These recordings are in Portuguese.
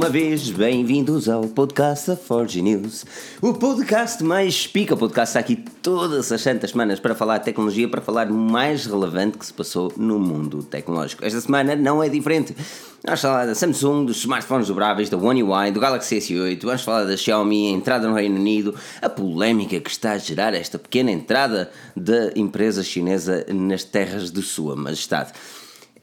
uma vez, bem-vindos ao podcast da Forge News. O podcast mais pica. O podcast está aqui todas as santas semanas para falar de tecnologia, para falar do mais relevante que se passou no mundo tecnológico. Esta semana não é diferente. Vamos falar da Samsung, dos smartphones dobráveis, da One UI, do Galaxy S8, vamos falar da Xiaomi, a entrada no Reino Unido, a polémica que está a gerar esta pequena entrada da empresa chinesa nas terras de Sua Majestade.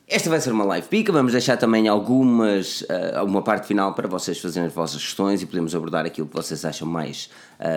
Esta vai ser uma live pica, vamos deixar também algumas, uh, uma parte final para vocês fazerem as vossas questões e podemos abordar aquilo que vocês acham mais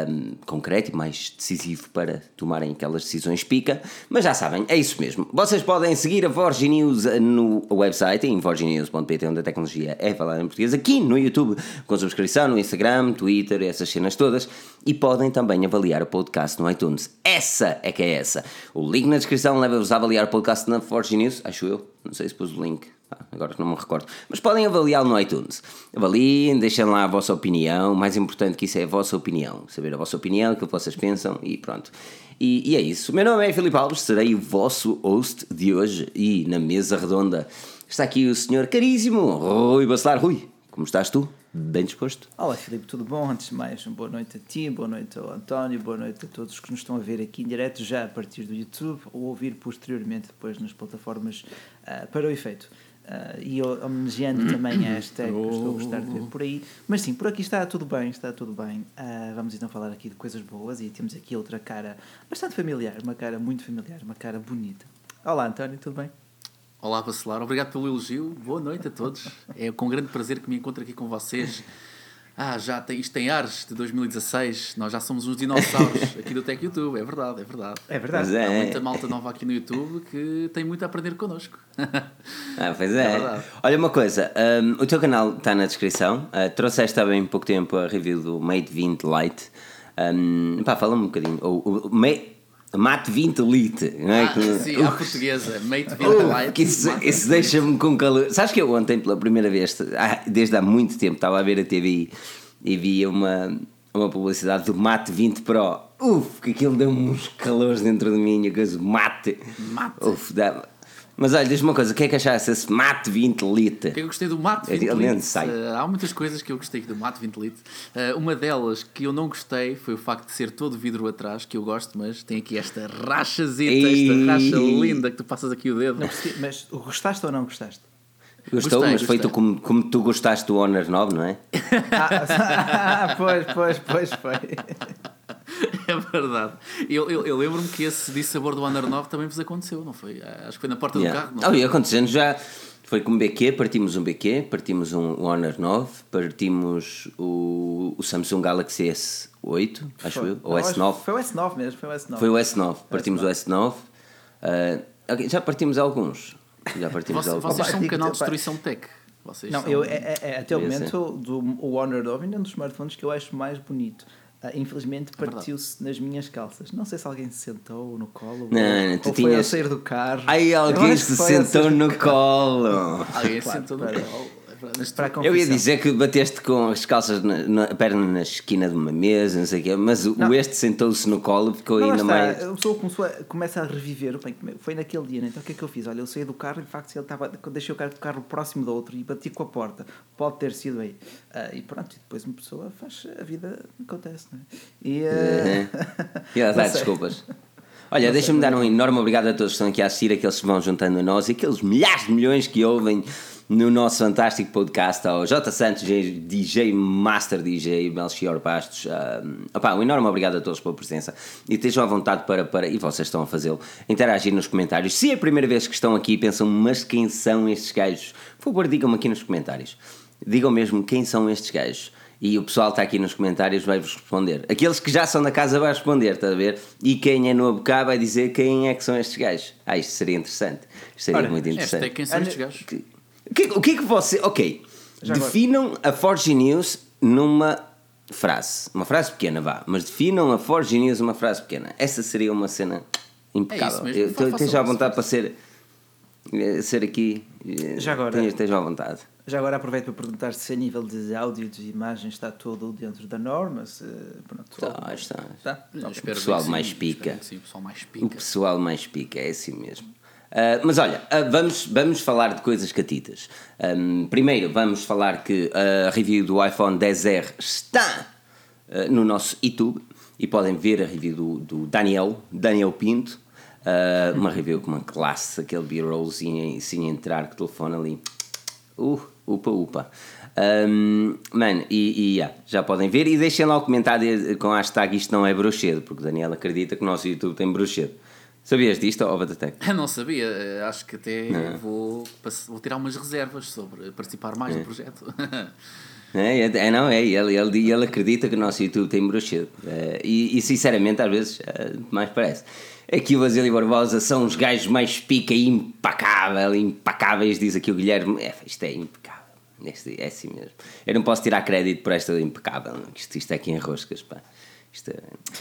um, concreto e mais decisivo para tomarem aquelas decisões pica. Mas já sabem, é isso mesmo. Vocês podem seguir a Vorge News no website, em vorgenews.pt, onde a tecnologia é falar em português, aqui no YouTube, com subscrição, no Instagram, Twitter, essas cenas todas. E podem também avaliar o podcast no iTunes. Essa é que é essa. O link na descrição leva-vos a avaliar o podcast na Vorge News, acho eu. Não sei se pus o link. Agora não me recordo. Mas podem avaliá-lo no iTunes. Avaliem, deixem lá a vossa opinião. Mais importante que isso é a vossa opinião. Saber a vossa opinião, o que vocês pensam e pronto. E, e é isso. O meu nome é Filipe Alves, serei o vosso host de hoje. E na mesa redonda está aqui o senhor caríssimo Rui Bacelar. Rui, como estás tu? Bem disposto? Olá Filipe, tudo bom? Antes de mais, boa noite a ti, boa noite ao António, boa noite a todos que nos estão a ver aqui em direto já a partir do YouTube ou ouvir posteriormente depois nas plataformas uh, para o efeito. Uh, e homenageando também a hashtag que estou a gostar de ver por aí. Mas sim, por aqui está tudo bem, está tudo bem. Uh, vamos então falar aqui de coisas boas e temos aqui outra cara bastante familiar, uma cara muito familiar, uma cara bonita. Olá António, tudo bem? Olá, Bacelar. Obrigado pelo elogio. Boa noite a todos. É com grande prazer que me encontro aqui com vocês. Ah, já tem, isto tem ares de 2016. Nós já somos uns dinossauros aqui do Tech YouTube. É verdade, é verdade. É verdade. Pois Há é. muita malta nova aqui no YouTube que tem muito a aprender connosco. Ah, pois É é. Olha uma coisa, um, o teu canal está na descrição. Uh, trouxeste há bem pouco tempo a review do Mate 20 Lite. Um, pá, fala-me um bocadinho. O, o, Ma- Mate 20 Lite, não é? Ah, Que- sim, à portuguesa. Mate 20 Uh, Lite. que isso, isso 20. deixa-me com calor. Sabes que eu ontem, pela primeira vez, desde há muito tempo, estava a ver a TV e via uma, uma publicidade do Mate 20 Pro. Uf, que aquilo deu-me uns calores dentro de mim, a coisa Mate. Mate. Uf, dá Mas olha, diz-me uma coisa, o que é que achaste desse Mate 20 Lite? O que é que eu gostei do Mate É 20 realmente Lite? sai. Eh, há muitas coisas que eu gostei do Mate 20 Lite. Eh, uma delas que eu não gostei foi o facto de ser todo vidro atrás, que eu gosto, mas tem aqui esta rachazita, Ei. esta racha linda que tu passas aqui o dedo. Não mas gostaste ou não gostaste? Gostou, Gostei, mas foi gostei. como, como tu gostaste do Honor 9, não é? Ah, pois, pois, pois, foi. É verdade. Eu, eu, eu lembro-me que esse dissabor do Honor 9 também vos aconteceu, não foi? Ah, Acho que foi na porta Yeah. do carro. Não Oh, e acontecendo já. Foi com um BQ, partimos um BQ, partimos um Honor 9, partimos o, o Samsung Galaxy S8, acho Foi. eu, ou Não, acho- S9. Foi o S9 mesmo, foi o S9. Foi o S9, partimos o S9. Ah, ok, já partimos alguns. Já partimos Vocês, alguns. vocês são um canal de destruição tech. Vocês Não, são... eu, é, é- é até o Devia momento do, o Honor 9 ainda é um dos smartphones que eu acho mais bonito. Ah, infelizmente verdade. partiu-se nas minhas calças. Não sei se alguém se sentou no colo Não, ou, não, tu ou foi a tinhas- sair do carro. Ai, Eu alguém se foi sentou no colo. Alguém Claro, sentou no colo. Mas Para a Eu ia dizer que bateste com as calças na, na- a perna na esquina de uma mesa, não sei o quê, mas o, o este sentou-se no colo, ficou Não, ainda mais. A pessoa começou a, começa a reviver. Bem, foi naquele dia, né? então o que é que eu fiz? Olha, eu saí do carro e de facto ele estava, deixei o carro, o carro próximo do outro e bati com a porta. Pode ter sido aí. Ah, e pronto, e depois uma pessoa faz a vida acontece, não é? E, ah, E a não dar sei. desculpas. Olha, deixa-me dar um enorme obrigado a todos que estão aqui a assistir, aqueles que vão juntando a nós e aqueles milhares de milhões que ouvem no nosso fantástico podcast ao J. Santos, DJ Master DJ, Melchior Bastos. Um, opá, um enorme obrigado a todos pela presença e estejam à vontade para, para e vocês estão a fazê-lo, interagir nos comentários. Se é a primeira vez que estão aqui e pensam, mas quem são estes gajos? Por favor, digam-me aqui nos comentários. Digam mesmo quem são estes gajos. E o pessoal está aqui nos comentários, vai-vos responder. Aqueles que já são da casa vai responder, está a ver? E quem é no abocar vai dizer quem é que são estes gajos. Ah, isto seria interessante. Isto seria Ora, muito interessante. Hashtag quem são estes gajos? Que- que, o que é que você. Ok. Já agora. definam a Forge News numa frase. Uma frase pequena, vá. Mas definam a Forge News uma frase pequena. Essa seria uma cena impecável. É mesmo. Eu- Fa- Esteja à vontade isso. para ser. eh, Ser aqui. eh, Já agora- Esteja à vontade. Já agora aproveito para perguntar se a nível de áudio e de imagem está tudo dentro da norma. Se, pronto, Está, está. Tá? Eu Ok. espero pessoal mais pica. o pessoal mais O pica. pessoal mais pica, é assim mesmo. Uh, mas olha, uh, vamos, vamos falar de coisas catitas. Um, primeiro, vamos falar que a review do iPhone 10R está uh, no nosso YouTube e podem ver a review do, do Daniel, Daniel Pinto. uma review com uma classe, aquele B-roll sem, entrar com o telefone ali. Uh, upa, upa. Um, mano, e, e yeah, já podem ver e deixem lá o comentário com a hashtag isto não é brochedo, porque o Daniel acredita que o nosso YouTube tem brochedo. Sabias disto, ou Batatec? Não sabia, acho que até vou, vou tirar umas reservas sobre participar mais é. do projeto. É, é, é, não, é, ele, ele, ele acredita que o nosso YouTube tem brochedo. É, e, e, sinceramente, às vezes, é, mais parece. Aqui o Basílio Barbosa são os gajos mais pica e impacável, impacáveis, diz aqui o Guilherme. É, isto é impecável. Este, é assim mesmo. Eu não posso tirar crédito por esta impecável. Isto, isto é aqui em roscas, pá. Isto,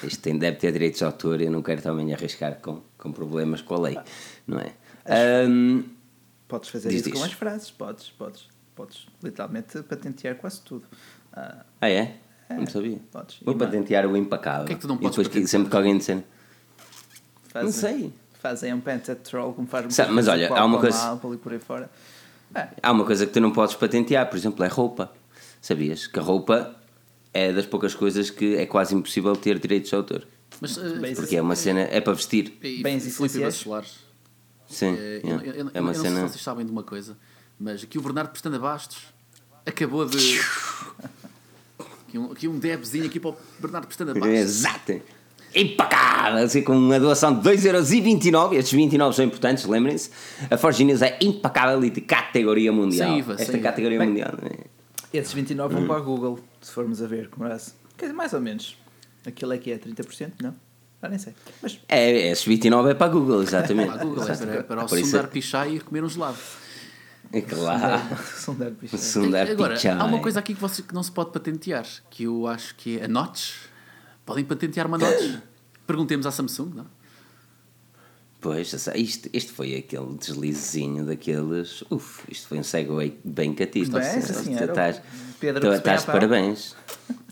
isto tem, deve ter direitos de autor eu não quero também arriscar com, com problemas com a lei, não é? Um, podes fazer isso com as frases, podes, podes, podes literalmente patentear quase tudo. Uh, ah, é? é? Não sabia. Podes. Vou patentear o impacável. O que é que tu não podes e depois que, sempre que alguém disser. Faz, não sei. Fazem um pentet troll como faz Sabe, Mas olha, há uma coisa. por aí fora. É. Há uma coisa que tu não podes patentear, por exemplo, é roupa. Sabias? Que a roupa é das poucas coisas que é quase impossível ter direitos de autor. Mas, uh, porque é uma cena, é para vestir. E, Bens e Felipe Bacelares. Sim, é, eu, eu, eu, é uma eu cena. não sei se vocês sabem de uma coisa, mas aqui o Bernardo Pestana Bastos acabou de. aqui, um, aqui um debzinho aqui para o Bernardo Pestana Bastos. Exato! Impacável! Assim, com uma doação de 2,29€. Estes 29 são importantes, lembrem-se. A Forge News é impacável e de categoria mundial. Sem IVA, Esta sem categoria IVA. mundial. É? Esses 29 vão para a Google, se formos a ver, como é Quer dizer, mais ou menos. Aquilo é que é 30%, não? Ah, nem sei. Mas... É, esses 29 é para a Google, exatamente. para a Google, é para, para o Por Sundar isso... Pichai e comer um gelado. É claro. Sundar Pichai. Sundar Agora, Pichai. há uma coisa aqui que, você, que não se pode patentear, que eu acho que é a Notch. Podem patentear uma Notch? Perguntemos à Samsung, não? Pois, isto, isto foi aquele deslizinho daqueles. Uf, isto foi um segue bem assim, estás, Pedro estás de parabéns.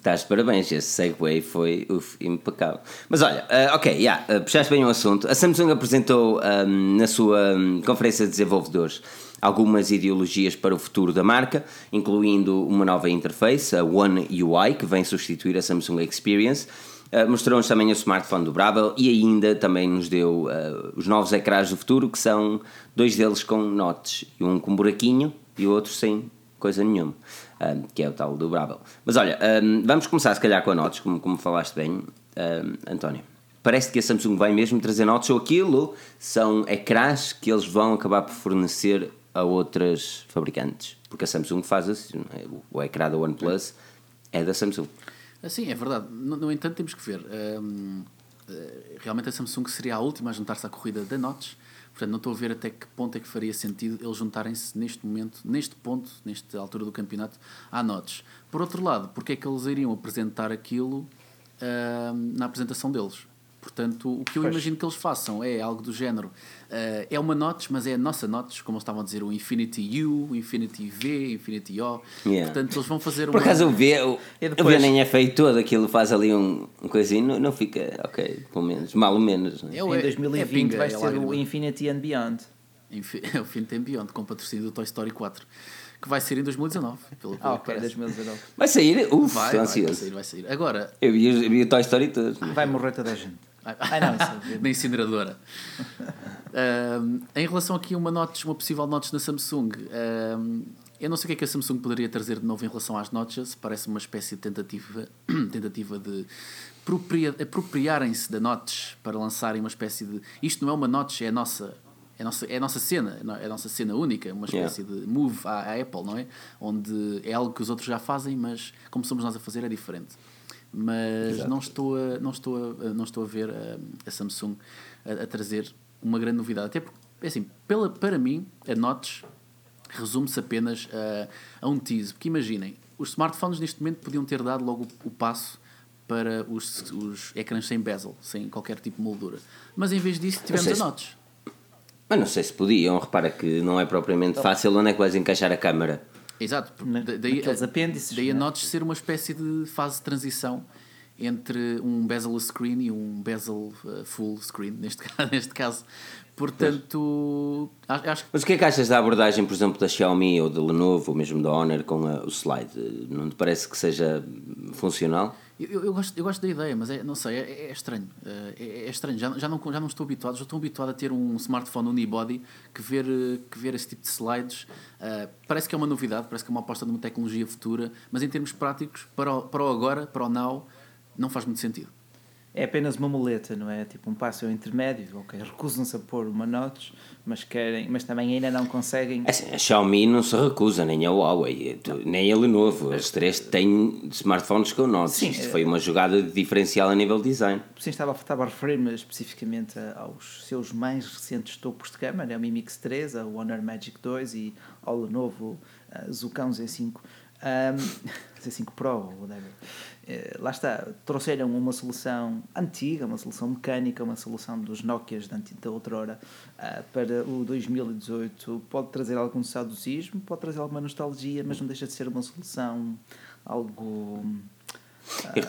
Estás de parabéns, esse segue foi uf, impecável. Mas olha, uh, ok, yeah, uh, puxaste bem o assunto. A Samsung apresentou um, na sua um, conferência de desenvolvedores algumas ideologias para o futuro da marca, incluindo uma nova interface, a One UI, que vem substituir a Samsung Experience Uh, Mostrou-nos também o smartphone dobrável e ainda também nos deu uh, os novos ecrãs do futuro, que são dois deles com notes, um com buraquinho e o outro sem coisa nenhuma, uh, que é o tal dobrável. Mas olha, vamos começar se calhar com a notes, como, como falaste bem, António. Parece que a Samsung vai mesmo trazer notes ou aquilo são ecrãs que eles vão acabar por fornecer a outras fabricantes, porque a Samsung faz assim, o ecrã da OnePlus é da Samsung. Sim, é verdade. No, no, entanto, temos que ver. Um, eh, realmente a Samsung seria a última a juntar-se à corrida da Notch. Portanto, não estou a ver até que ponto é que faria sentido eles juntarem-se neste momento, neste ponto, nesta altura do campeonato, à Notch. Por outro lado, porque é que eles iriam apresentar aquilo na apresentação deles? Portanto, o que eu pois. imagino que eles façam é algo do género. Uh, é uma notch, mas é a nossa notch, como eles estavam a dizer, o Infinity U, Infinity V, Infinity O. Yeah. Portanto, eles vão fazer Por acaso o V, o, depois... o v nem é feito todo, aquilo faz ali um, um coisinho, não, não fica, ok, pelo menos, mal ou menos. É, em 2020 é pinga, vai é ser o Infinity and Beyond. É o Infinity and Beyond, com patrocínio do Toy Story 4 que vai sair em 2019. Pelo ah, ok, 2019. Vai sair? Uf, vai, vai, vai, sair, vai sair. Agora. Eu vi, eu vi o Toy Story todo. Vai morrer toda a gente. Ai, não, é na incineradora. em relação aqui a uma, notes, uma possível notes na Samsung, eu não sei o que é que a Samsung poderia trazer de novo em relação às notches. Parece uma espécie de tentativa, tentativa de apropriarem-se da notch para lançarem uma espécie de. Isto não é uma notch, é a nossa. É a, nossa, é a nossa cena, é a nossa cena única, uma espécie yeah. de move à, à Apple, não é? Onde é algo que os outros já fazem, mas como somos nós a fazer é diferente mas não estou a, não estou a, não estou a ver a, a Samsung a, a, trazer uma grande novidade. Até porque, é assim, pela, para mim, a Notch resume-se apenas a, a um tease. Porque imaginem, os smartphones neste momento podiam ter dado logo o, o passo para os, os ecrãs sem bezel, sem qualquer tipo de moldura. Mas em vez disso, tivemos a Notch. Mas não sei se podiam, repara que não é propriamente fácil onde é que vais encaixar a câmera. Exato, daí, apêndices, daí a né? Notch ser uma espécie de fase de transição entre um bezel screen e um bezel uh, full screen, neste, neste caso, Portanto, a- acho que Mas o que é que achas da abordagem, por exemplo, da Xiaomi ou da Lenovo ou mesmo da Honor com a- o slide? Não te parece que seja funcional? Eu, eu- gosto, eu gosto da ideia, mas é, não sei, é, é estranho. Eh, É, é estranho. Já, já, não, já não estou habituado, já estou habituado a ter um smartphone unibody que ver, eh, que ver esse tipo de slides. eh, parece que é uma novidade, parece que é uma aposta numa tecnologia futura, mas em termos práticos, para o, para o agora, para o now, não faz muito sentido. É apenas uma muleta, não é? Tipo um passo intermédio, ok? Recusam-se a pôr uma notes, mas querem, mas também ainda não conseguem. É Assim, a Xiaomi não se recusa, nem a Huawei, nem a Lenovo. Os três têm smartphones com notes. Sim, Isto é- foi uma jogada diferencial a nível design. Sim, estava, estava a referir-me especificamente aos seus mais recentes topos de gama, né? o Mi Mix 3, a Honor Magic 2 e ao Lenovo uh, Zucão Z5. Um, Z5 Pro, whatever. Eh, lá está, trouxeram uma solução antiga, uma solução mecânica, uma solução dos Nokias da, da outrora ah, para o 2018. Pode trazer algum saudosismo, pode trazer alguma nostalgia, mas não deixa de ser uma solução algo.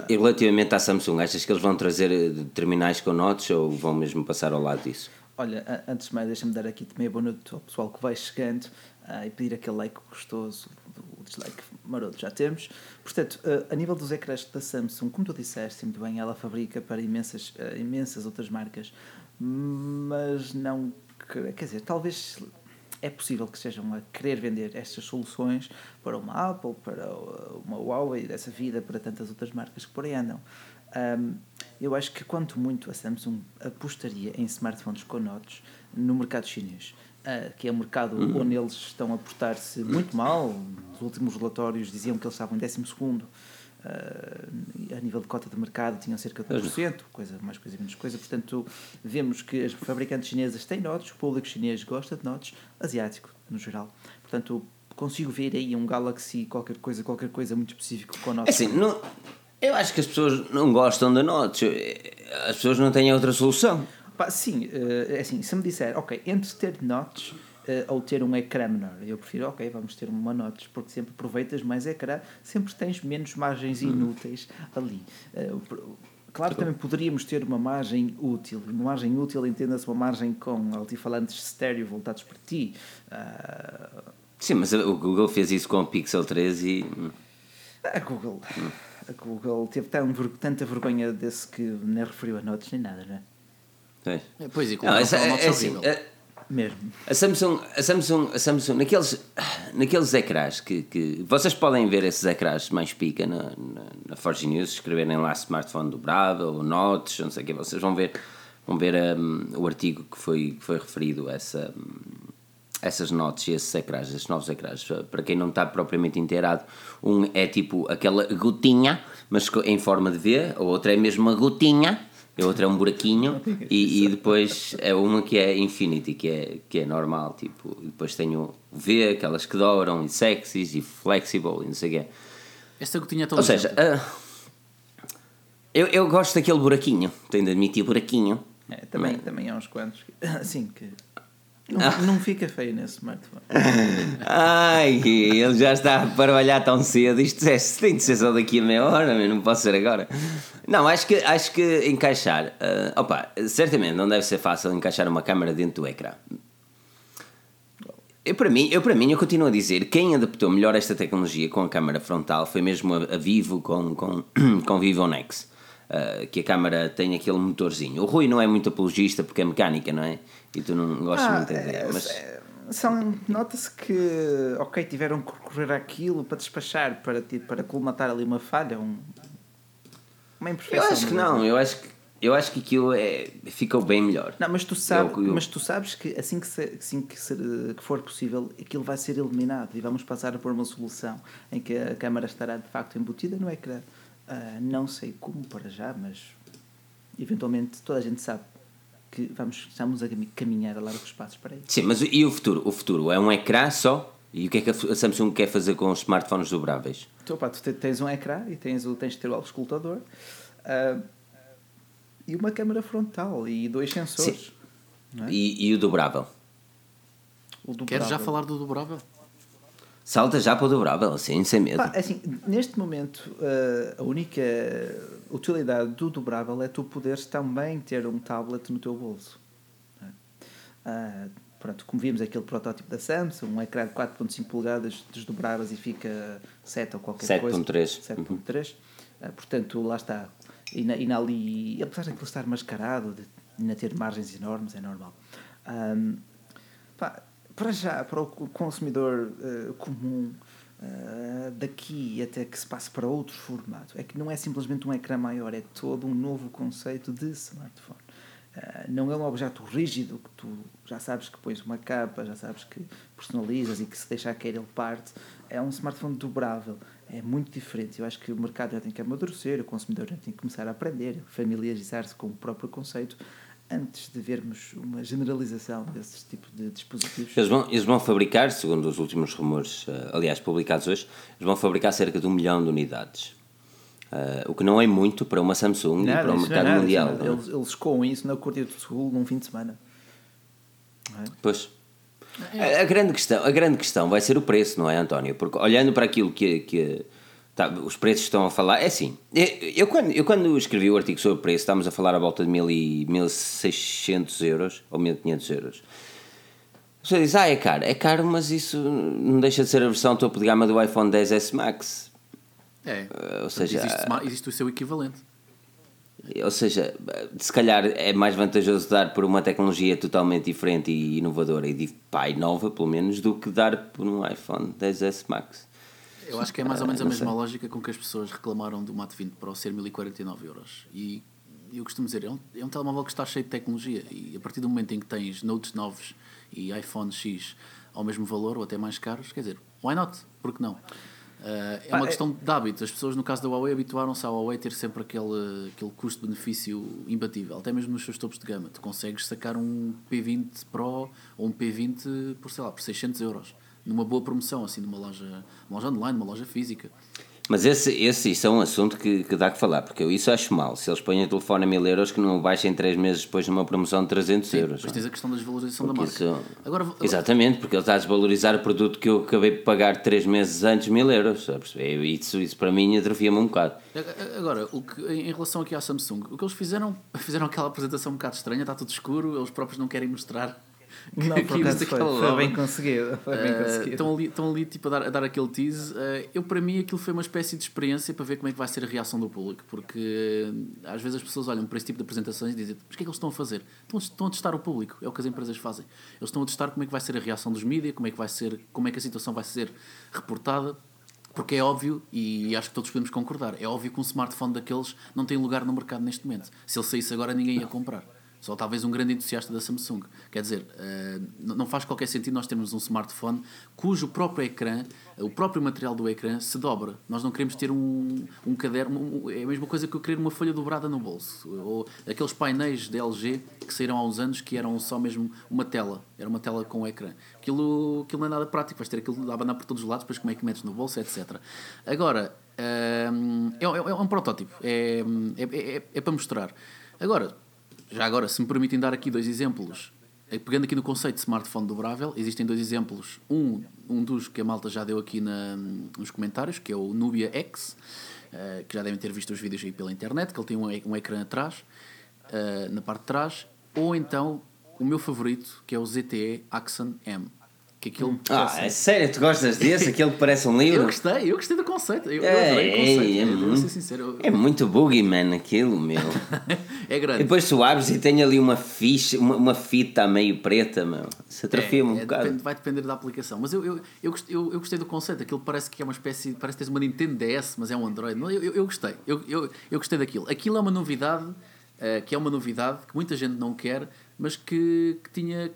E relativamente à Samsung, achas que eles vão trazer eh, terminais com notes ou vão mesmo passar ao lado disso? Olha, antes de mais, deixa-me dar aqui também a boa noite ao pessoal que vai chegando ah, e pedir aquele like gostoso, dislike maroto já temos. Portanto, ah, a nível dos ecrãs da Samsung, como tu disseste muito bem, ela fabrica para imensas, ah, imensas outras marcas, mas não. Quer dizer, talvez é possível que estejam a querer vender estas soluções para uma Apple, para uma Huawei, dessa vida, para tantas outras marcas que por aí andam. Um, eu acho que quanto muito a Samsung apostaria em smartphones com notes no mercado chinês, uh, que é um mercado onde eles estão a portar-se muito mal. Os últimos relatórios diziam que eles estavam em 12 segundo. Uh, a nível de cota de mercado tinham cerca de 1%, coisa, mais coisa menos coisa. Portanto, vemos que as fabricantes chinesas têm notes, o público chinês gosta de notes, asiático no geral. Portanto, consigo ver aí um Galaxy, qualquer coisa, qualquer coisa muito específico com É notes. assim, não, eu acho que as pessoas não gostam de notes. As pessoas não têm outra solução. Pá, sim, é assim, se me disser, ok, entre ter notes eh, ou ter um ecrã menor, eu prefiro, ok, vamos ter uma notes, porque sempre aproveitas mais ecrã, sempre tens menos margens inúteis ali. Pro- Claro, também poderíamos ter uma margem útil. Uma margem útil entenda-se uma margem com altifalantes estéreo voltados para ti. Ah, Sim, mas o Google fez isso com o Pixel 3 e. a Google. A Google teve tão, tanta vergonha desse que nem referiu a notes nem nada, não é? Pois. É, Pois, e com Não, o essa- é, é assim, a- Mesmo. A Samsung, a Samsung, a Samsung naqueles, naqueles ecrãs que, que. Vocês podem ver esses ecrãs mais pica na, na, na Forge News, escreverem lá smartphone dobrável, ou notes, não sei o que, vocês vão ver, vão ver hum, o artigo que foi, que foi referido a essa, hum, essas notes e esses ecrãs, esses novos ecrãs. Para quem não está propriamente inteirado, um é tipo aquela gotinha, mas em forma de V, a outra é mesmo uma gotinha. A outra é um buraquinho e, e depois é uma que é Infinity, que é, que é normal, tipo, e depois tenho o V, aquelas que dobram, e sexys, e flexible, e não sei o quê. Esta gotinha é tão Ou seja, ah, eu, eu gosto daquele buraquinho, tenho de admitir, buraquinho. É, também, também há uns quantos que, assim que não, Ah. não fica feio nesse smartphone. Ai, ele já está a parvalhar tão cedo. Isto é, tem de ser só daqui a meia hora, mas não posso ser agora. Não, acho que, acho que encaixar. ah, opa, certamente não deve ser fácil encaixar uma câmera dentro do ecrã. Eu para, mim, eu, para mim, eu continuo a dizer quem adaptou melhor esta tecnologia com a câmera frontal foi mesmo a, a Vivo com, com, com Vivo Nex. ah, que a câmera tem aquele motorzinho. O Rui não é muito apologista porque é mecânica, não é? E tu não gostas muito da ideia. Mas... é, são, nota-se que, ok, tiveram que recorrer àquilo para despachar, para, para colmatar ali uma falha, um, uma Eu imperfeição. acho que não, eu acho que, eu acho que aquilo é, ficou bem melhor. Não, mas tu, sabes, Eu- eu- mas tu sabes que assim, que, se- assim que, se- que for possível, aquilo vai ser eliminado e vamos passar a pôr uma solução em que a câmara estará de facto embutida no ecrã. Ah, não sei como para já, mas eventualmente toda a gente sabe que vamos, estamos a cami- caminhar a largos passos para isso. Sim, mas e o futuro? O futuro é um ecrã só? E o que é que a Samsung quer fazer com os smartphones dobráveis? Então, pá, tu te- tens um ecrã e tens, tens de ter o auscultador ah, e uma câmara frontal e dois sensores. Não é? E, e o dobrável? O Queres já dobrável. falar do dobrável? Salta já para o dobrável, assim, sem medo. Pá, assim, neste momento, eh, a única utilidade do dobrável é tu poderes também ter um tablet no teu bolso. é? Uh, pronto, como vimos aquele protótipo da Samsung, um ecrã de 4.5 polegadas desdobráveis e fica 7 ou qualquer 7. coisa. 7.3. 7.3. Uh, portanto, lá está. E, na, e na ali, apesar de ele estar mascarado, de ainda ter margens enormes, é normal. Um, pá, para já, para o consumidor uh, comum, uh, daqui até que se passe para outro formato, é que não é simplesmente um ecrã maior, é todo um novo conceito de smartphone. Uh, não é um objeto rígido que tu já sabes que pões uma capa, já sabes que personalizas e que se deixar cair ele parte. É um smartphone dobrável, é muito diferente. Eu acho que o mercado já tem que amadurecer, o consumidor já tem que começar a aprender, familiarizar-se com o próprio conceito antes de vermos uma generalização desses tipos de dispositivos. Eles vão, eles vão fabricar, segundo os últimos rumores, uh, aliás, publicados hoje, eles vão fabricar cerca de um milhão de unidades. Uh, o que não é muito para uma Samsung nada, e para o mercado nada, mundial. É? Eles, eles coam isso na Corte do Sul num fim de semana. É? Pois. A, a, grande questão, a grande questão vai ser o preço, não é, António? Porque olhando para aquilo que, que Tá, os preços estão a falar. É assim, eu, eu, quando, eu quando escrevi o artigo sobre o preço, estávamos a falar a volta de 1.600 euros ou 1.500 euros. Você diz, ah, é caro. É caro, mas isso não deixa de ser a versão topo de gama do iPhone 10S Max. É, uh, ou seja, existe, existe o seu equivalente. Ou seja, se calhar é mais vantajoso dar por uma tecnologia totalmente diferente e inovadora e, pá, e nova, pelo menos, do que dar por um iPhone 10S Max. Eu acho que é mais ou menos a mesma sei. lógica com que as pessoas reclamaram do Mate 20 Pro ser 1049 euros. E eu costumo dizer, é um, é um telemóvel que está cheio de tecnologia e a partir do momento em que tens Notes novos e iPhone X ao mesmo valor ou até mais caros, quer dizer, why not? Por que não? Uh, é uma é questão de hábito. As pessoas, no caso da Huawei, habituaram-se à Huawei ter sempre aquele, aquele custo-benefício imbatível, até mesmo nos seus topos de gama. Tu consegues sacar um P20 Pro ou um P20 por, sei lá, por 600 euros numa boa promoção, assim, numa loja, uma loja online, numa loja física. Mas esse, esse isso é um assunto que, que dá que falar, porque eu isso acho mal. Se eles põem o telefone a mil euros, que não baixem três meses depois numa promoção de 300 Sim, euros. Depois tens a questão da desvalorização porque da marca. Isso, agora, exatamente, porque ele está a desvalorizar o produto que eu acabei de pagar três meses antes mil euros. Isso, isso para mim atrofia-me um bocado. Agora, o que, em relação aqui à Samsung, o que eles fizeram, fizeram aquela apresentação um bocado estranha, está tudo escuro, eles próprios não querem mostrar não, por acaso foi, foi bem conseguido. Foi bem uh, conseguido. Estão ali, estão ali tipo, a, dar, a dar aquele tease. Uh, eu, para mim, aquilo foi uma espécie de experiência para ver como é que vai ser a reação do público. Porque uh, às vezes as pessoas olham para esse tipo de apresentações e dizem: Mas o que é que eles estão a fazer? Estão, estão a testar o público. É o que as empresas fazem. Eles estão a testar como é que vai ser a reação dos mídias, como é que vai ser, como é que a situação vai ser reportada. Porque é óbvio, e acho que todos podemos concordar, é óbvio que um smartphone daqueles não tem lugar no mercado neste momento. Se ele saísse agora, ninguém ia comprar. Só talvez um grande entusiasta da Samsung. Quer dizer, uh, não faz qualquer sentido nós termos um smartphone cujo próprio ecrã, o próprio material do ecrã, se dobra. Nós não queremos ter um, um caderno. Um, é a mesma coisa que eu querer uma folha dobrada no bolso. Ou aqueles painéis de LG que saíram há uns anos que eram só mesmo uma tela. Era uma tela com o ecrã. Aquilo, aquilo não é nada prático. Vais ter aquilo a abanar por todos os lados, depois como é que metes no bolso, etc. Agora, uh, é, é, é, um protótipo. É, é, é, é para mostrar. Agora já agora, se me permitem dar aqui dois exemplos, eh, pegando aqui no conceito de smartphone dobrável, existem dois exemplos. Um, um dos que a malta já deu aqui na, nos comentários, que é o Nubia X, uh, que já devem ter visto os vídeos aí pela internet, que ele tem um, um ecrã atrás, uh, na parte de trás. Ou então, o meu favorito, que é o ZTE Axon M que aquilo ah, é sério, tu gostas desse? Aquele que parece um livro? Eu gostei, eu gostei do conceito. Eu, é, eu adorei o conceito. É, é muito, sincero. é muito boogeyman aquilo, meu. é grande. E depois tu abres e tem ali uma ficha, uma, uma fita meio preta, meu. Se atrofia-me é, um é, bocado. Depende, vai depender da aplicação. Mas eu, eu, eu, eu, eu, gostei do conceito. Aquilo parece que é uma espécie. Parece que tens uma Nintendo DS, mas é um Android. Eu, eu, eu gostei. Eu, eu, eu gostei daquilo. Aquilo é uma novidade, uh, que é uma novidade que muita gente não quer, mas que, que tinha.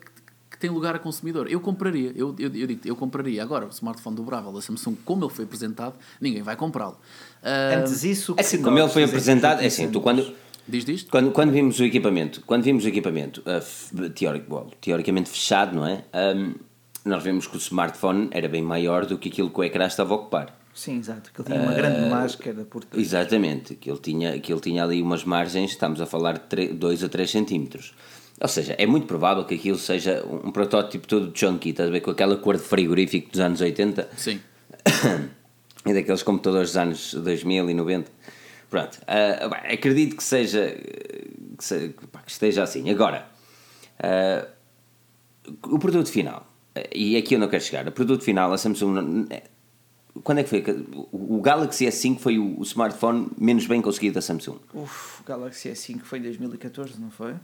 Que tem lugar a consumidor. Eu compraria, eu, eu, eu digo eu compraria. Agora, o smartphone dobrável da Samsung, como ele foi apresentado, ninguém vai comprá-lo. Uh, Antes isso, é assim, como ele foi apresentado, é assim, tu quando. Diz disto? Quando, quando vimos o equipamento, quando vimos o equipamento uh, teórico, well, teoricamente fechado, não é? Um, nós vimos que o smartphone era bem maior do que aquilo que o ecrã estava a ocupar. Sim, exato, que ele tinha uma uh, grande máscara por trás. Exatamente, que ele, tinha, que ele tinha ali umas margens, estamos a falar de 2 a 3 centímetros. Ou seja, é muito provável que aquilo seja um protótipo todo chunky, estás a ver, com aquela cor de frigorífico dos anos 80. Sim. e daqueles computadores dos anos 2000 e 90. Pronto, uh, bem, acredito que seja, que, seja, que, esteja assim. Agora, uh, o produto final, e aqui eu não quero chegar, o produto final, a Samsung. Quando é que foi? O Galaxy S5 foi o smartphone menos bem conseguido da Samsung. Uf, o Galaxy S5 foi em 2014, não foi?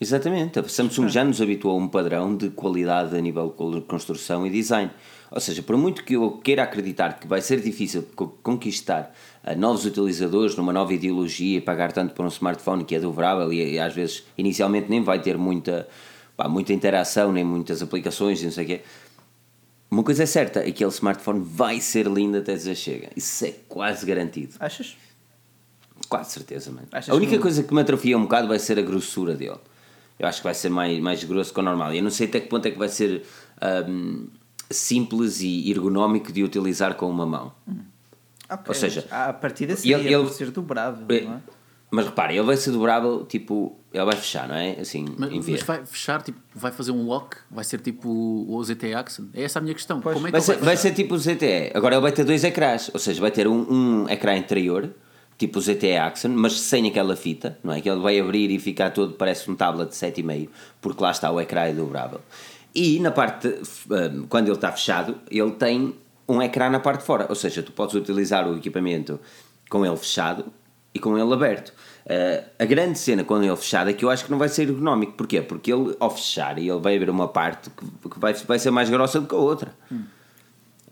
Exatamente. A Samsung já nos habituou a um padrão de qualidade a nível de construção e design. Ou seja, por muito que eu queira acreditar que vai ser difícil conquistar uh, novos utilizadores numa nova ideologia e pagar tanto por um smartphone que é dobrável e, e às vezes inicialmente nem vai ter muita, pá, muita interação, nem muitas aplicações, não sei o quê. Uma coisa é certa, aquele smartphone vai ser lindo até dizer chega. Isso é quase garantido. Achas? Quase certeza, mano. Achas a única que... coisa que me atrofia um bocado vai ser a grossura dele. Eu acho que vai ser mais, mais grosso que o normal. Eu não sei até que ponto é que vai ser um, simples e ergonómico de utilizar com uma mão. Hum. Okay, Ou seja, a partida seria ele, ele, ser dobrável, é, não é? Mas repare, ele vai ser dobrável, tipo, ele vai fechar, não é? Assim, mas, mas vai fechar, tipo, vai fazer um lock, vai ser tipo o ZTE Axon? É essa a minha questão. Como é vai, ser, vai, vai, ser tipo o ZTE. Agora ele vai ter dois ecrãs, ou seja, vai ter um, um ecrã interior, tipo o ZTE Axon, mas sem aquela fita, não é? Que ele vai abrir e ficar todo, parece um tablet de 7,5, porque lá está o ecrã é dobrável. E na parte, hum, quando ele está fechado, ele tem um ecrã na parte de fora, ou seja, tu podes utilizar o equipamento com ele fechado e com ele aberto. Uh, a grande cena com ele fechado é que eu acho que não vai ser ergonómico. Porquê? Porque ele, ao fechar, ele vai haver uma parte que, que vai, vai ser mais grossa do que a outra. Hum.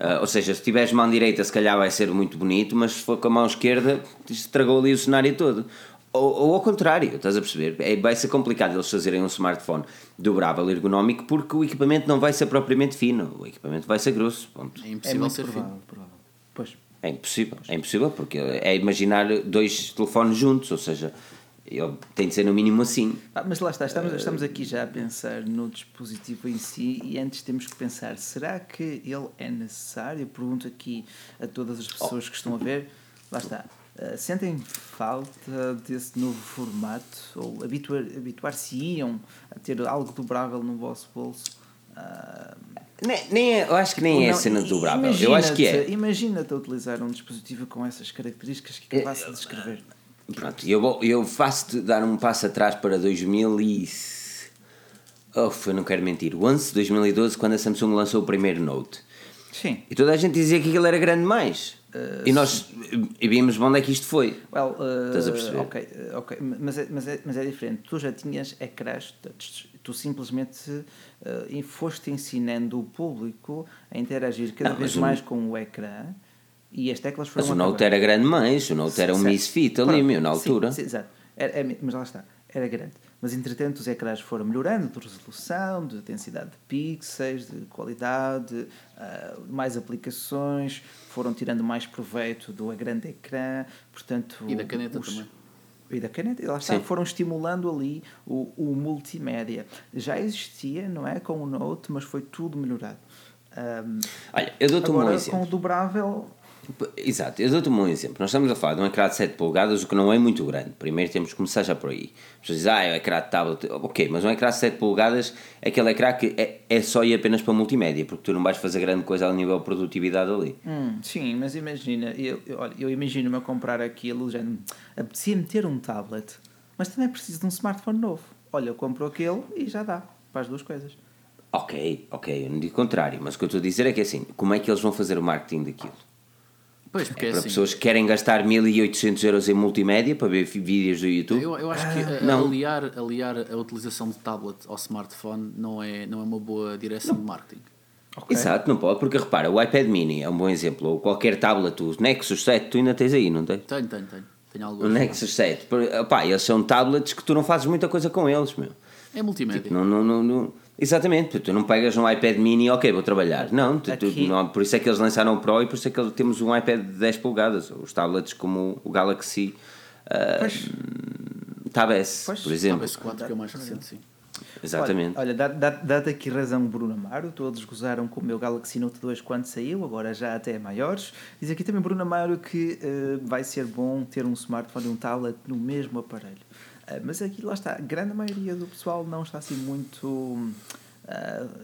Uh, ou seja, se tiveres mão direita, se calhar vai ser muito bonito, mas se for com a mão esquerda, estragou ali o cenário todo. Ou, ou ao contrário, estás a perceber? É, vai ser complicado eles fazerem um smartphone dobrável ergonómico porque o equipamento não vai ser propriamente fino, o equipamento vai ser grosso. Ponto. É impossível é ser provável, fino. Provável. Pois. É impossível, é impossível porque é imaginar dois telefones juntos, ou seja, ele tem de ser no mínimo assim. Ah, mas lá está, estamos, estamos aqui já a pensar no dispositivo em si e antes temos que pensar, será que ele é necessário? Eu pergunto aqui a todas as pessoas oh. que estão a ver, lá está, sentem falta desse novo formato ou habituar, habituar-se-iam a ter algo dobrável no vosso bolso? Uh, nem, nem é, eu acho que nem é cena dobrável. Eu acho que é. Imagina-te a utilizar um dispositivo com essas características que acabaste de descrever. Pronto, eu, eu faço-te dar um passo atrás para 2000 e... Oh, eu não quero mentir. O 11 2012, quando a Samsung lançou o primeiro Note. Sim. E toda a gente dizia que aquilo era grande mais. Uh, e nós e vimos onde é que isto foi. Well, uh, Estás a perceber? Ok, ok. Mas, é, mas, é, mas é diferente. Tu já tinhas ecrãs tu simplesmente uh, foste ensinando o público a interagir cada não, vez mais com o ecrã e as teclas foram. Mas o Note era grande mais, o Note era um misfit ali, meu, na altura. Sim, sim exato. Era, é, mas lá está, era grande. Mas entretanto os ecrãs foram melhorando de resolução, de densidade de pixels, de qualidade, uh, mais aplicações, foram tirando mais proveito do grande ecrã, portanto... E da caneta os, também e da caneta, lá está, foram estimulando ali o, o multimédia. Já existia, não é, com o Note, mas foi tudo melhorado. Um, Olha, eu dou-te um exemplo. com o dobrável... Exato, eu dou-te um exemplo. Nós estamos a falar de um ecrã de 7 polegadas, o que não é muito grande. Primeiro temos que começar já por aí. As pessoas dizem, ah, é um ecrã de tablet. Ok, mas um ecrã de 7 polegadas é aquele ecrã que é, é só e apenas para multimédia, porque tu não vais fazer grande coisa ao nível de produtividade ali. Hum, sim, mas imagina, eu, eu, eu imagino-me a comprar aquilo, já apetecia-me ter um tablet, mas também preciso de um smartphone novo. Olha, eu compro aquele e já dá para as duas coisas. Ok, ok, eu não digo contrário, mas o que eu estou a dizer é que assim, como é que eles vão fazer o marketing daquilo? Pois, porque é, para assim, pessoas que querem gastar 1800 euros em multimédia para ver vídeos do YouTube. Eu, eu acho que ah, não. Aliar, aliar a utilização de tablet ao smartphone não é, não é uma boa direção não. de marketing. Okay. Exato, não pode, porque repara, o iPad mini é um bom exemplo, ou qualquer tablet, o Nexus 7, tu ainda tens aí, não tens? Tenho, tenho, tenho. tenho o Nexus 7, opá, eles são tablets que tu não fazes muita coisa com eles, meu. É multimédia. Tipo, não, não, não, não, Exatamente, tu não pegas um iPad mini ok, vou trabalhar. Não, tu, tu, não, por isso é que eles lançaram o Pro e por isso é que temos um iPad de 10 polegadas, os tablets como o Galaxy uh, Tab S, pois, por exemplo. Tab S4 que é o mais recente, sim. Exatamente. Olha, olha dá-te dá, dá aqui razão, Bruno Amaro. Todos gozaram com o meu Galaxy Note 2 quando saiu, agora já até maiores. Diz aqui também, Bruno Amaro, que uh, vai ser bom ter um smartphone e um tablet no mesmo aparelho. Eh, mas aqui, lá está, a grande maioria do pessoal não está assim muito uh,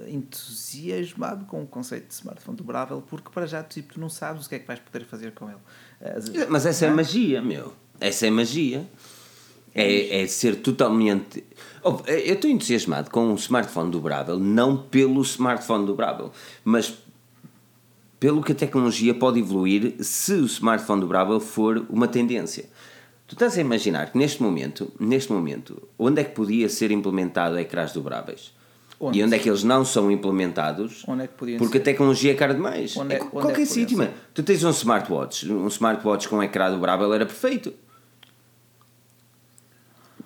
entusiasmado com o conceito de smartphone dobrável, porque para já tipo, tu não sabes o que é que vais poder fazer com ele. Uh, mas essa é, é magia, meu. Essa é magia. É, é ser totalmente. Oh, Eu estou entusiasmado com um smartphone dobrável, não pelo smartphone dobrável, mas pelo que a tecnologia pode evoluir se o smartphone dobrável for uma tendência. Tu estás a imaginar que neste momento, neste momento, onde é que podia ser implementado ecrãs dobráveis? Onde? E onde é que eles não são implementados? Onde é que podiam Porque ser? a tecnologia é cara demais. Onde é- É onde é qualquer que sítio, mano. Tu tens um smartwatch, um smartwatch com ecrã dobrável era perfeito.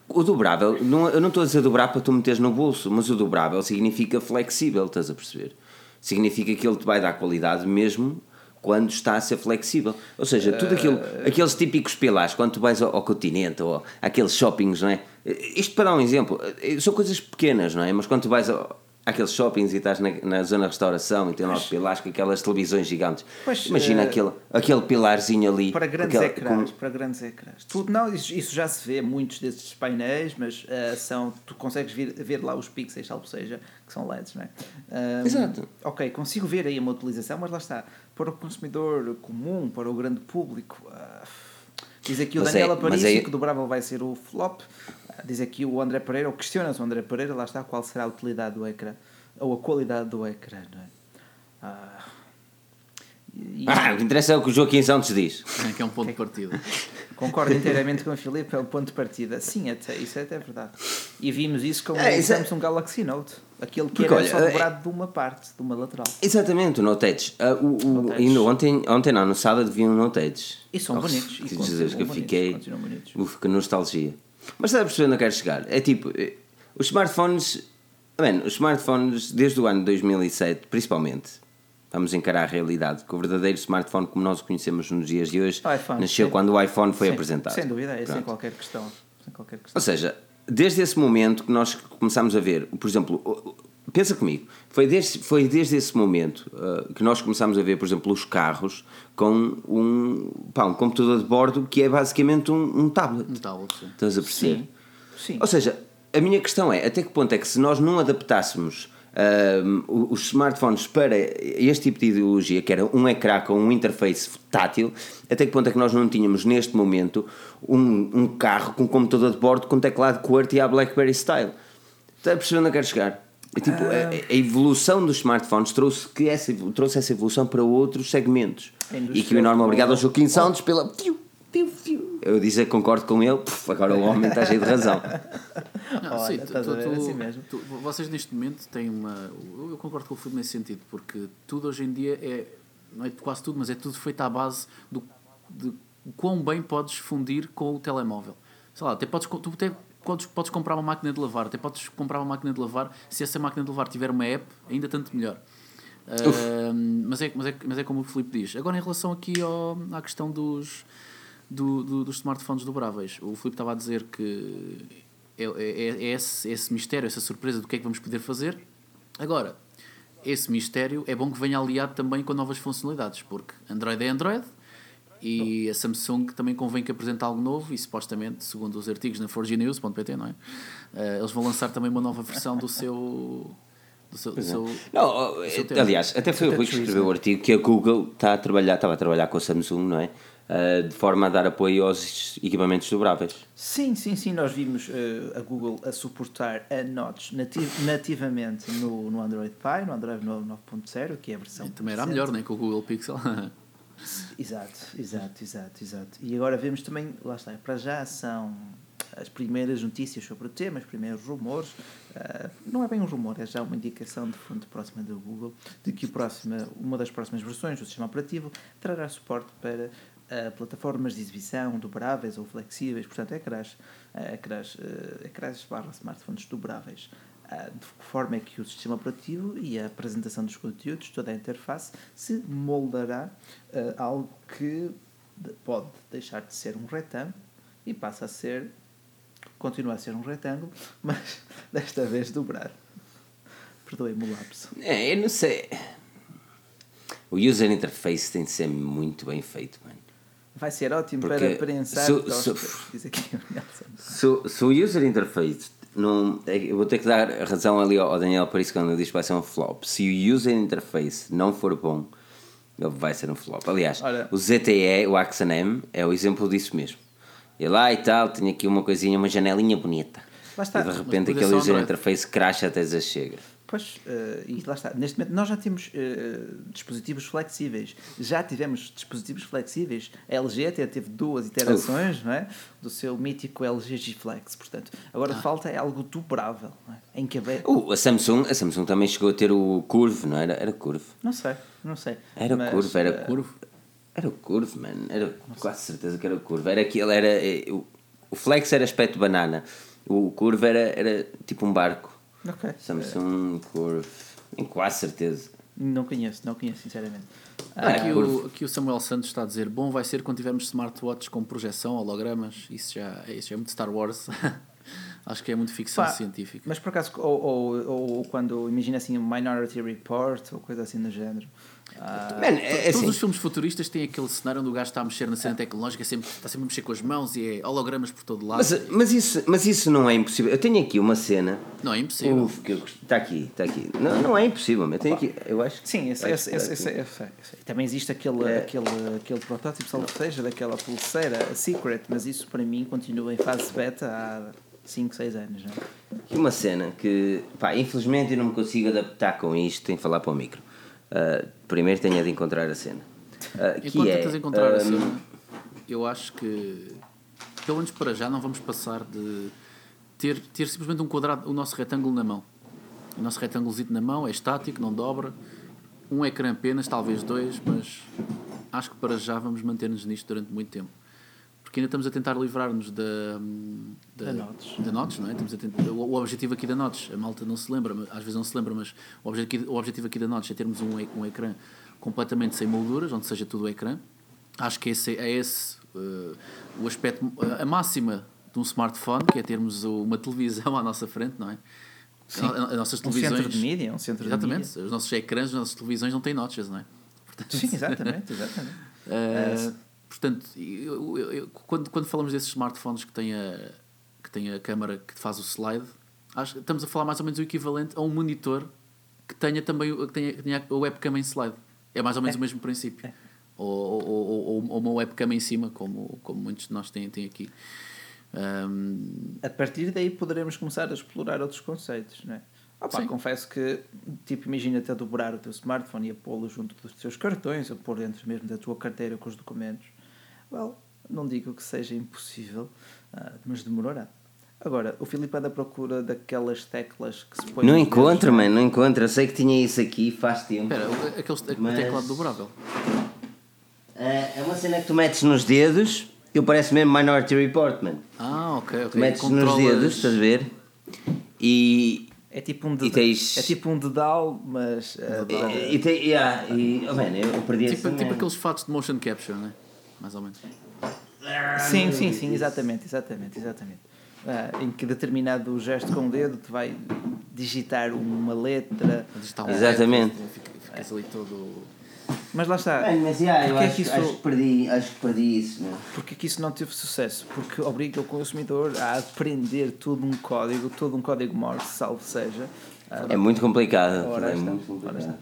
O dobrável, não, eu não estou a dizer dobrar para tu meteres no bolso, mas o dobrável significa flexível, estás a perceber? Significa que ele te vai dar qualidade mesmo quando está a ser flexível. Ou seja, tudo aquilo, Eh, aqueles típicos pilares, quando tu vais ao, ao continente ou àqueles shoppings, não é? Isto para dar um exemplo, eh, são coisas pequenas, não é? Mas quando tu vais ao, àqueles shoppings e estás na, na zona de restauração e tem lá os pilares com aquelas televisões gigantes, Pois, imagina eh, aquele, aquele pilarzinho ali. Para grandes aquele- ecrãs, com- para grandes ecrãs. Tudo, não, isso, isso já se vê, muitos desses painéis, mas ah, são, tu consegues ver, ver lá os pixels, salvo seja, que são LEDs, não é? Ah, Exato. Ok, consigo ver aí uma utilização, mas lá está. Para o consumidor comum, para o grande público, ah, diz aqui o Mas Daniel é- Aparício é- que o dobrável vai ser o flop. Diz aqui o André Pereira, ou questiona-se o André Pereira, lá está, qual será a utilidade do ecrã, ou a qualidade do ecrã, não é? Ah, e- Ah, o que interessa é o que o Joaquim Santos diz. É que é um ponto de partida. Concordo inteiramente com o Filipe, é o ponto de partida. Sim, até, isso é até verdade. E vimos isso com É, o é- Samsung Galaxy Note. Aquele que Porque, era olha, só é- dobrado de uma parte, de uma lateral. Exatamente, o Note Edge. Ah, o, o- Note Edge. ainda ontem, ontem não, no sábado vi um Note Edge. E são Oh, bonitos, e Jesus, que eu fiquei. bonitos. Uf, que nostalgia. Mas estás a perceber onde eu quero chegar? É tipo, eh, os smartphones. Mano, os smartphones desde o ano 2007, principalmente. Vamos encarar a realidade que o verdadeiro smartphone como nós o conhecemos nos dias de hoje iPhone, nasceu sim. quando o iPhone foi Sim, apresentado. Sem dúvida, é sem qualquer questão. Sem qualquer questão. Ou seja, desde esse momento que nós começámos a ver, por exemplo, pensa comigo, foi desde, foi desde esse momento uh, que nós começámos a ver, por exemplo, os carros com um, pá, um computador de bordo que é basicamente um, um tablet. Um tablet, sim. Estás a perceber? Sim, sim. Ou seja, a minha questão é: até que ponto é que se nós não adaptássemos ahm, os smartphones para este tipo de ideologia, que era um ecrã com um interface tátil, até que ponto é que nós não tínhamos neste momento um, um carro com computador de bordo com teclado QWERTY à BlackBerry style? Está a perceber onde eu quero chegar? É tipo, a, a evolução dos smartphones trouxe, que essa, trouxe essa evolução para outros segmentos. E que o enorme obrigado ao Joaquim Santos pela. Tiu, tiu, tiu. Eu dizer que concordo com ele, puf, agora o homem está cheio de razão. Não, Olha, sim, tu- tu- tu- assim mesmo. tu- vocês neste momento têm uma. Eu eu concordo com o Filipe nesse sentido, porque tudo hoje em dia é. Não é quase tudo, mas é tudo feito à base do, de quão bem podes fundir com o telemóvel. Sei lá, até podes, tu até podes, podes comprar uma máquina de lavar, até podes comprar uma máquina de lavar, se essa máquina de lavar tiver uma app, ainda tanto melhor. Ah, mas, é, mas, é, mas é como o Filipe diz. Agora, em relação aqui ao, à questão dos, do, do- dos smartphones dobráveis, o Filipe estava a dizer que é, é, é esse, esse mistério, essa surpresa do que é que vamos poder fazer. Agora, esse mistério é bom que venha aliado também com novas funcionalidades, porque Android é Android e a Samsung também convém que apresente algo novo e supostamente, segundo os artigos na 4gnews.pt, não é? Eh, eles vão lançar também uma nova versão do seu. Do seu, do seu Não, oh, Seu tema. aliás, até foi o Rui que escreveu o artigo que a Google está a trabalhar, estava a trabalhar com a Samsung, não é? Ah, de forma a dar apoio aos equipamentos dobráveis. Sim, sim, sim. Nós vimos eh, a Google a suportar a Notch nati- nativamente no, no Android Pie, no Android 9.0, que é a versão. também era recente. melhor, nem com o Google Pixel. Exato, exato, exato, exato. E agora vemos também, lá está, para já são as primeiras notícias sobre o tema, os primeiros rumores. ah, não é bem um rumor, é já uma indicação de fonte próxima do Google de que próxima, uma das próximas versões do sistema operativo trará suporte para ah, plataformas de exibição dobráveis ou flexíveis, portanto, ecrãs, ah, ecrãs, ecrãs barra smartphones dobráveis. De forma é que o sistema operativo e a apresentação dos conteúdos, toda a interface, se moldará a algo que de- pode deixar de ser um retângulo e passa a ser, continua a ser um retângulo, mas desta vez dobrar. Perdoem-me o lapso. É, eu não sei. O user interface tem de ser muito bem feito, mano. Vai ser ótimo Porque para prensar se- se- diz aqui o Nelson. Se, se o user interface não. é, Eu vou ter que dar razão ali ao Daniel Paris quando ele diz que vai ser um flop. Se o user interface não for bom, ele vai ser um flop. Aliás, Ora. o ZTE, o Axon M, é o exemplo disso mesmo. E lá e tal, tenho aqui uma coisinha, uma janelinha bonita. Lá está. E de repente aquele ser user Android. interface cracha até chega. Pois, eh, e lá está. Neste momento, nós já temos eh, dispositivos flexíveis. Já tivemos dispositivos flexíveis. A LG até teve duas iterações, não é? Do seu mítico LG G Flex. Portanto, agora Ah. falta é algo dobrável, é? Em que a- Uh, a Samsung, a Samsung também chegou a ter o Curve, não era? Era Curve. Não sei, não sei. Era Mas, Curve, era eh, Curve. Era o Curve, mano. Era quase certeza que era o Curve. Era aquilo, era. o, o Flex era aspecto banana. O Curve era, era tipo um barco. Ok. Samsung Curve. Tenho quase certeza. Não conheço, não conheço, sinceramente. Ah, Aqui, é, o, aqui o Samuel Santos está a dizer: bom vai ser quando tivermos smartwatches com projeção, hologramas. Isso já, isso já é muito Star Wars. Acho que é muito ficção Pá, científica. Mas por acaso, ou, ou, ou quando imagina assim um Minority Report ou coisa assim do género. Ah, Mano, é, é Todos assim. os filmes futuristas têm aquele cenário onde o gajo está a mexer na cena tecnológica, sempre, está sempre a mexer com as mãos e é hologramas por todo lado. Mas, mas, isso, mas isso não é impossível. Eu tenho aqui uma cena. não é impossível. Uf, que eu Está aqui, está aqui. Não, não é impossível, mas eu tenho aqui. Eu acho que. Sim, esse, esse, esse, esse, esse. Também existe aquele, É. aquele, aquele protótipo, salvo seja, daquela pulseira a Secret, mas isso para mim continua em fase beta há 5, 6 anos. Não é? Aqui uma cena que, pá, infelizmente eu não me consigo adaptar com isto, tenho que falar para o micro. Ah, primeiro tenho de encontrar a cena. Ah, que Enquanto é, tentas encontrar ah, a cena, eu acho que, pelo menos para já, não vamos passar de ter, ter simplesmente um quadrado, o nosso retângulo na mão. O nosso retângulozinho na mão é estático, não dobra. Um ecrã apenas, talvez dois, mas acho que para já vamos manter-nos nisto durante muito tempo. Porque ainda estamos a tentar livrar-nos da, da, Da Notch, não é? Estamos a tentar, o, o objetivo aqui da Notch, a malta não se lembra, às vezes não se lembra, mas o objetivo, o objetivo aqui da Notch é termos um, um ecrã completamente sem molduras, onde seja tudo o ecrã. Acho que esse é esse eh, o aspecto, a máxima de um smartphone, que é termos uma televisão à nossa frente, não é? Sim. A- As nossas Um televisões. centro de mídia, um centro Exatamente, de os nossos ecrãs, as nossas televisões não têm notches, não é? mídia. Sim, exatamente, exatamente. Uh, portanto, eu- eu- eu- quando, quando falamos desses smartphones que têm, a, que têm a câmara que faz o slide, acho, que estamos a falar mais ou menos o equivalente a um monitor que tenha também que tenha, que tenha a webcam em slide. É mais ou menos o mesmo princípio. Ou, ou, ou, ou- uma webcam em cima, como, como muitos de nós têm, têm aqui. Um, A partir daí poderemos começar a explorar outros conceitos, não é? Opa, confesso que, tipo, imagina-te a dobrar o teu smartphone e a pô-lo junto dos teus cartões, ou pôr dentro mesmo da tua carteira com os documentos. Well, não digo que seja impossível, ah, mas demorará. Agora, o Filipe anda à procura daquelas teclas que se põem Não nos encontro, não é? mano, não encontro. Eu sei que tinha isso aqui faz tempo. espera, o- aquele Mas- teclado dobrável. É é uma cena que tu metes nos dedos, eu parece mesmo Minority Report, mano. Ah, ok, ok. Tu metes nos Controlas- dedos, estás a ver? E. É tipo um, E dedal, tens- é tipo um dedal, mas... ah, E, e, tem- yeah, e oh, mano, eu perdi Tipo, tipo aqueles fatos de motion capture, não é? Mais ou menos. Sim, sim, sim, exatamente, exatamente, exatamente. Ah, em que determinado gesto com o dedo te vai digitar uma letra. Digital um Exatamente. Ficas ali todo. Mas lá está. Mano, mas yeah, eu Porquê é acho, que isso- acho que perdi, acho que perdi isso, meu. Porque que isso não teve sucesso? Porque obriga o consumidor a aprender todo um código, todo um código Morse, salvo seja. Ah, É muito complicado. Ora é muito ora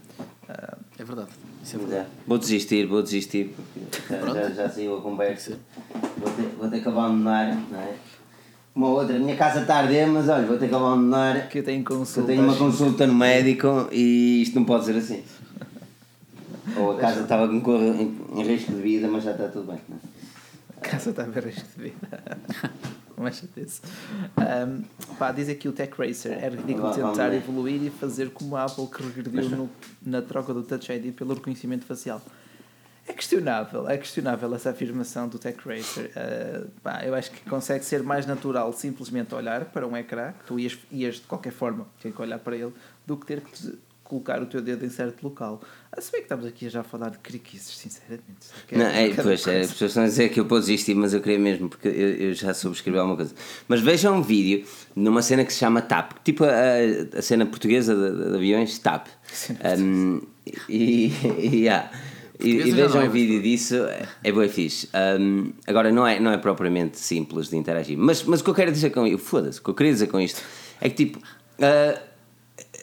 complicado. É verdade. Isso é verdade. é. Vou desistir, vou desistir, porque já, já, já saiu a conversa. Vou ter, vou ter que abandonar, não é? Uma outra, a minha casa está a arder, mas olha, vou ter que abandonar. que Eu consultas. tenho uma consulta no médico e isto não pode ser assim. Ou a casa estava com cor- em, em risco de vida, mas já está tudo bem. Não é? A casa está a ver risco de vida. Mas chatece. Um, pá, diz aqui o Tech Racer. É ridículo tentar evoluir e fazer como a Apple que regrediu no- na troca do Touch ID pelo reconhecimento facial. É questionável, é questionável essa afirmação do Tech Racer. Uh, pá, eu acho que consegue ser mais natural simplesmente olhar para um ecrã, que tu ias, ias de qualquer forma ter que olhar para ele, do que ter que colocar o teu dedo em certo local. Ah, se bem que estamos aqui já a falar de criquices, sinceramente. Que Não, é, pois, é, as pessoas estão a dizer que eu posso desistir, mas eu queria mesmo, porque eu, eu já soube escrever alguma coisa. Mas vejam um vídeo numa cena que se chama TAP, tipo a, a cena portuguesa de, de aviões, TAP. Um, e, e, yeah. E, e já vejam não é, um vídeo disso, é, é bem fixe. Um, agora, não é, não é propriamente simples de interagir, mas, mas o que eu quero dizer com isto, foda-se, o que eu queria dizer com isto é que tipo. uh,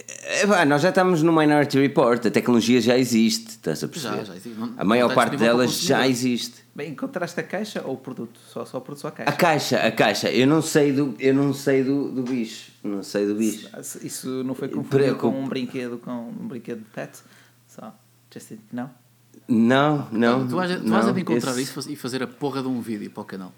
É, nós já estamos no Minority Report, a tecnologia já existe, estás a perceber? Já, já existe. Não- a maior não parte delas já existe. Bem, encontraste a caixa ou o produto? Só, só o produto, só a A caixa. caixa, a caixa, eu não sei do, eu não sei do, do bicho, não sei do bicho. Isso não foi confundido com um brinquedo, com um brinquedo de pet? Só. Just it, não? Não, não. Tu vais, tu não, vais a de encontrar esse- isso e fazer a porra de um vídeo para o canal.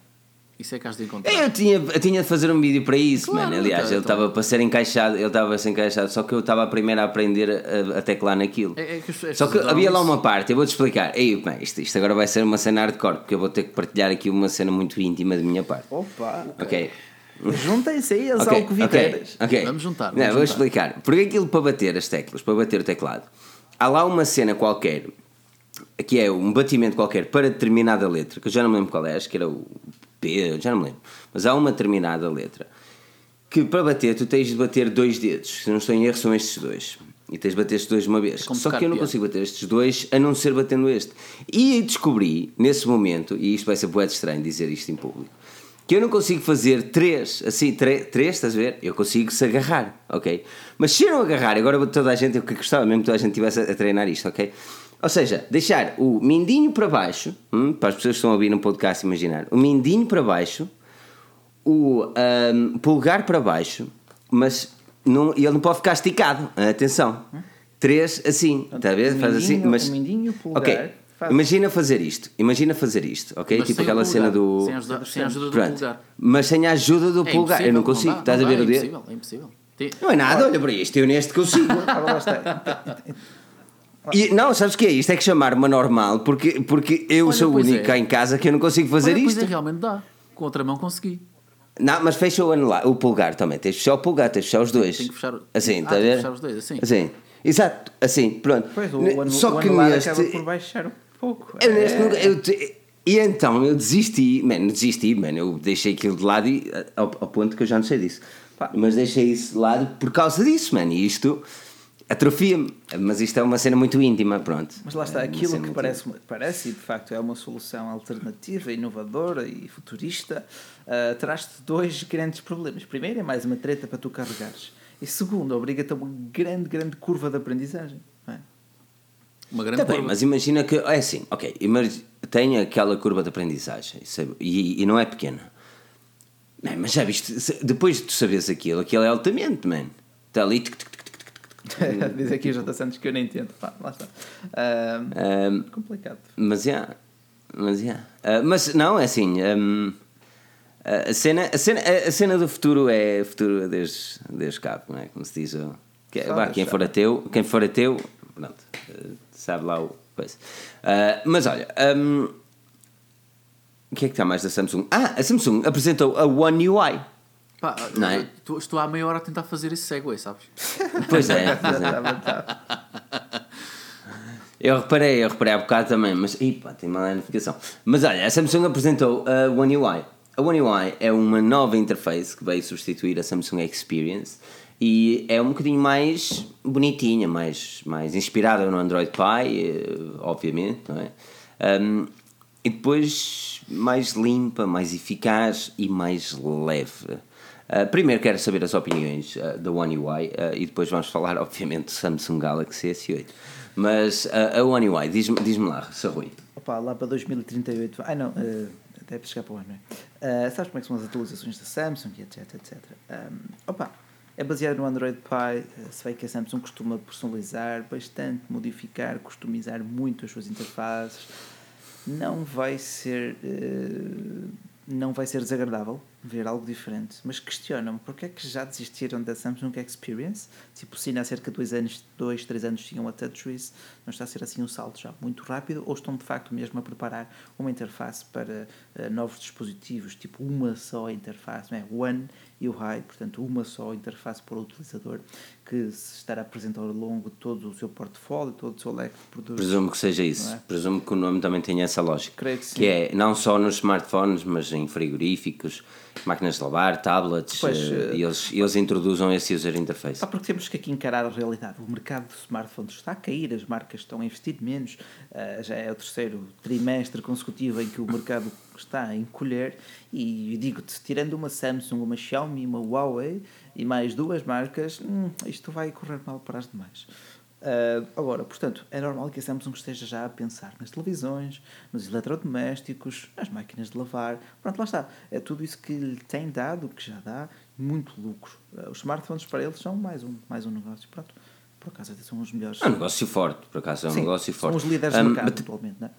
Isso é que has de encontrar. Eu tinha, eu tinha de fazer um vídeo para isso, Claro, mano. Aliás, então, ele então. estava para ser encaixado, ele estava a ser encaixado, só que eu estava a primeiro a aprender a, a teclar naquilo. É- é que as Só que havia lá uma parte, eu vou-te explicar. Ei, bem, isto, isto agora vai ser uma cena hardcore, porque eu vou ter que partilhar aqui uma cena muito íntima de minha parte. Opa! Ok. Juntem-se aí as Ok, alcoviteiras. ok, ok. Vamos juntar, Não, vamos vou juntar. explicar. Porque aquilo para bater as teclas, para bater o teclado, há lá uma cena qualquer, que é um batimento qualquer para determinada letra, que eu já não me lembro qual é, acho que era o P, já não me lembro. Mas há uma determinada letra que para bater tu tens de bater dois dedos. Se não estou em erro, são estes dois. E tens de bater estes dois uma vez. como Só que eu não consigo bater estes dois a não ser batendo este. E descobri, nesse momento, e isto vai ser de estranho dizer isto em público, que eu não consigo fazer três, assim, tre- três, estás a ver? Eu consigo se agarrar, ok? Mas se eu não agarrar, agora toda a gente, eu que gostava mesmo que toda a gente estivesse a treinar isto, ok? Ou seja, deixar o mindinho para baixo, hum, para as pessoas que estão a ouvir no podcast imaginar, o mindinho para baixo, o ahm, polegar para baixo, mas não, ele não pode ficar esticado. Atenção. Três assim, está a ver? o Faz assim, mas. o mindinho, o polegar, Ok. faz- Imagina fazer isto. Imagina fazer isto, ok? Mas tipo aquela cena do. Sem a ajuda, sem ajuda do Pronto. polegar. Mas sem a ajuda do É polegar. Eu não consigo. dá, Estás não a ver dá, o é dedo? impossível, é impossível. Não é nada, olha para isto. Eu neste consigo. Ah. E, não, sabes o que é? Isto é que chamar uma normal, porque, porque eu Olha, sou o pois único é. cá em casa que eu não consigo fazer Olha, pois isto. é, realmente dá. Com outra mão consegui. Não, mas fecha o anular, o polegar também. Tens de fechar o polegar, tens de fechar os dois. Tem que fechar o- Assim, Ah, está a tem que ver? fechar os dois, assim. Assim. Exato, assim, pronto. Pois, o, Ne- anu- Só o que anular neste. acaba por baixar um pouco. Eu neste É. nunca- eu te- e então eu desisti, mano, desisti, mano, eu deixei aquilo de lado e, ao, ao ponto que eu já não sei disso. Pá. Mas deixei isso de lado por causa disso, mano, e isto atrofia-me. Mas isto é uma cena muito íntima, pronto. Mas lá está, É aquilo que parece, parece e de facto é uma solução alternativa, inovadora e futurista, ah, traz-te dois grandes problemas. Primeiro, é mais uma treta para tu carregares. E segundo, obriga-te a uma grande, grande curva de aprendizagem. é? Uma grande Tá bem, curva. mas imagina que. É assim, ok. Tem aquela curva de aprendizagem e, e não é pequena. Man, mas já viste, depois de tu saberes aquilo, aquilo é altamente, man. Está ali. tic, tic. Diz aqui o J. Santos que eu nem entendo. Pá, lá está. Ah, Ahm, complicado. mas já. Mas já. Ah, mas não, é assim. ahm, a, cena, a, cena, a, cena do futuro é futuro desde, desde cabo, não é? Como se diz. o- Que, é, vá, quem for ateu, quem for ateu, pronto, eh, sabe lá o coisa. Ah, mas olha, o que é que está mais da Samsung? Ah, a Samsung apresentou a One UI. Pá, Não é? tu- estou há meia hora a tentar fazer esse segue, sabes? Pois é, pois é. Eu reparei, eu reparei há bocado também, mas. Ih, pá, tem uma notificação. Mas olha, a Samsung apresentou a One UI. A One UI é uma nova interface que veio substituir a Samsung Experience e é um bocadinho mais bonitinha, mais, mais inspirada no Android Pie, eh, obviamente, não é? Um, e depois mais limpa, mais eficaz e mais leve. Uh, primeiro quero saber as opiniões uh, da One UI uh, e depois vamos falar, obviamente, do Samsung Galaxy S8. Mas a One UI, diz-me diz lá, Sr. Rui. Opa, lá para 2038. Ah, não, uh, deve chegar para o ano, não é? Sabes como é que são as atualizações da Samsung etc, etc. Um, opa, é baseado no Android Pie. Se vê que a Samsung costuma personalizar bastante, modificar, customizar muito as suas interfaces. Não vai ser. não vai ser desagradável ver algo diferente, mas questionam-me porque é que já desistiram da Samsung Experience? Tipo, se há cerca de dois anos, dois, três anos tinham a TouchWiz, não está a ser assim um salto já muito rápido, ou estão de facto mesmo a preparar uma interface para uh, novos dispositivos, tipo uma só interface, não é? One UI, portanto, uma só interface para o utilizador, que se estará presente ao longo de todo o seu portfólio, todo o seu leque de produtos. Presumo que seja isso. É? Presumo que o nome também tenha essa lógica. Creio que sim. Que é não só nos smartphones, mas em frigoríficos máquinas de lavar, tablets, Pois, eh, eh, e eles, eles introduzem esse user interface. Só porque temos que aqui encarar a realidade. O mercado de smartphones está a cair, as marcas estão a investir menos, ah, já é o terceiro trimestre consecutivo em que o mercado está a encolher. E digo-te, tirando uma Samsung, uma Xiaomi, uma Huawei e mais duas marcas, hum, isto vai correr mal para as demais. Ah, agora, portanto, é normal que a Samsung esteja já a pensar nas televisões, nos eletrodomésticos, nas máquinas de lavar. Pronto, lá está. É tudo isso que lhe tem dado, que já dá muito lucro. Ah, Os smartphones para eles são mais um, mais um negócio. Pronto, por acaso até são os melhores. É um negócio forte, por acaso, é um Sim, negócio são forte. os líderes do Um, mercado, atualmente, não é?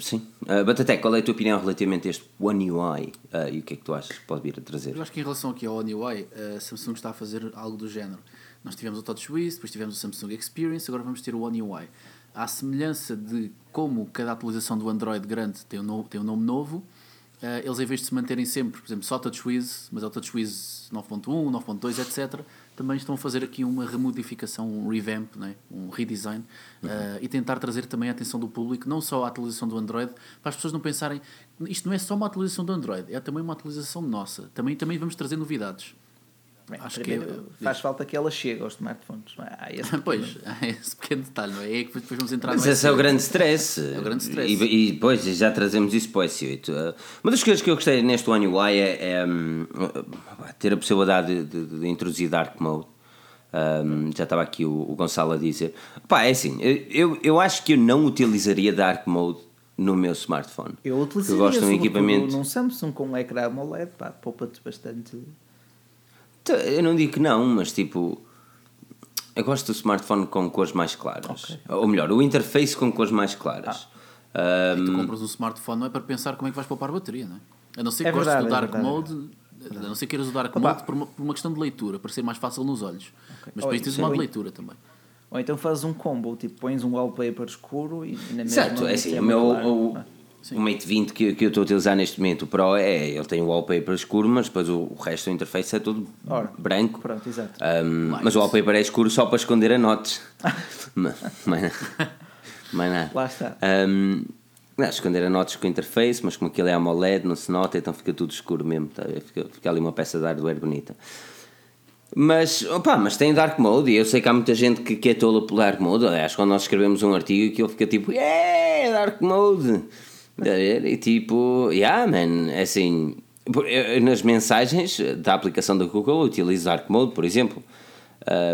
Sim. Uh, Batatec, qual é a tua opinião relativamente a este One UI uh, e o que é que tu achas que pode vir a trazer? Eu acho que em relação aqui ao One UI, a Samsung está a fazer algo do género. Nós tivemos o TouchWiz, depois tivemos o Samsung Experience, agora vamos ter o One UI. À semelhança de como cada atualização do Android grande tem um, no- tem um nome novo, eh, eles em vez de se manterem sempre, por exemplo, só TouchWiz, mas é o TouchWiz 9.1, 9.2, etc., também estão a fazer aqui uma remodificação, um revamp, né? um redesign, eh, e tentar trazer também a atenção do público, não só à atualização do Android, para as pessoas não pensarem, isto não é só uma atualização do Android, é também uma atualização nossa. Também, também vamos trazer novidades. Bem, Acho que primeiro, é- faz falta que ela chegue aos smartphones. é? Há esse Pois, há esse pequeno detalhe, não é? É que depois vamos entrar Mas esse é o S8. grande stress. É o grande stress. E, e depois já trazemos isso para o S8. Uh, Uma das coisas que eu gostei neste One UI é, é, hum, ter a possibilidade de, de- de introduzir Dark Mode. Um, já estava aqui o, o Gonçalo a dizer. Pá, é assim, eu, eu acho que eu não utilizaria Dark Mode no meu smartphone. Eu utilizaria eu gosto de um equipamento. num Samsung com um ecrã AMOLED, pá, poupa-te bastante. Então, Eu não digo que não, mas tipo. Eu gosto do smartphone com cores mais claras. Ok. Ou melhor, o interface com cores mais claras. Ah. Um, Tu compras um smartphone não é para pensar como é que vais poupar bateria, não é? A não ser que É gostes do é Dark verdade, Mode, a não ser que queiras o Dark Opa. Mode por uma, por uma questão de leitura, para ser mais fácil nos olhos. Mas Ou depois tens isso, o modo ou de leitura também. Ou então fazes um combo, tipo, pões um wallpaper escuro e, na Certo, mesma é assim, o tema meu claro. o, Mate 20 que, que eu estou a utilizar neste momento, o Pro, é, ele tem o wallpaper escuro, mas depois o, o resto do interface é todo Ora, branco. Pronto, exato. Um, mas o wallpaper é escuro só para esconder a notes. mas, nada. Mais nada. Lá está. Um, não, esconder a notes com o interface, mas como aquilo é AMOLED, não se nota, então fica tudo escuro mesmo. Tá? Fica, fica ali uma peça de hardware bonita. Mas, opa, mas tem Dark Mode e eu sei que há muita gente que, que é tola pelo Dark Mode. Aliás, quando nós escrevemos um artigo que ele fica tipo, yeah, Dark Mode. E tipo, yeah, man, é assim. eu nas mensagens da aplicação da Google utilizo Dark Mode, por exemplo.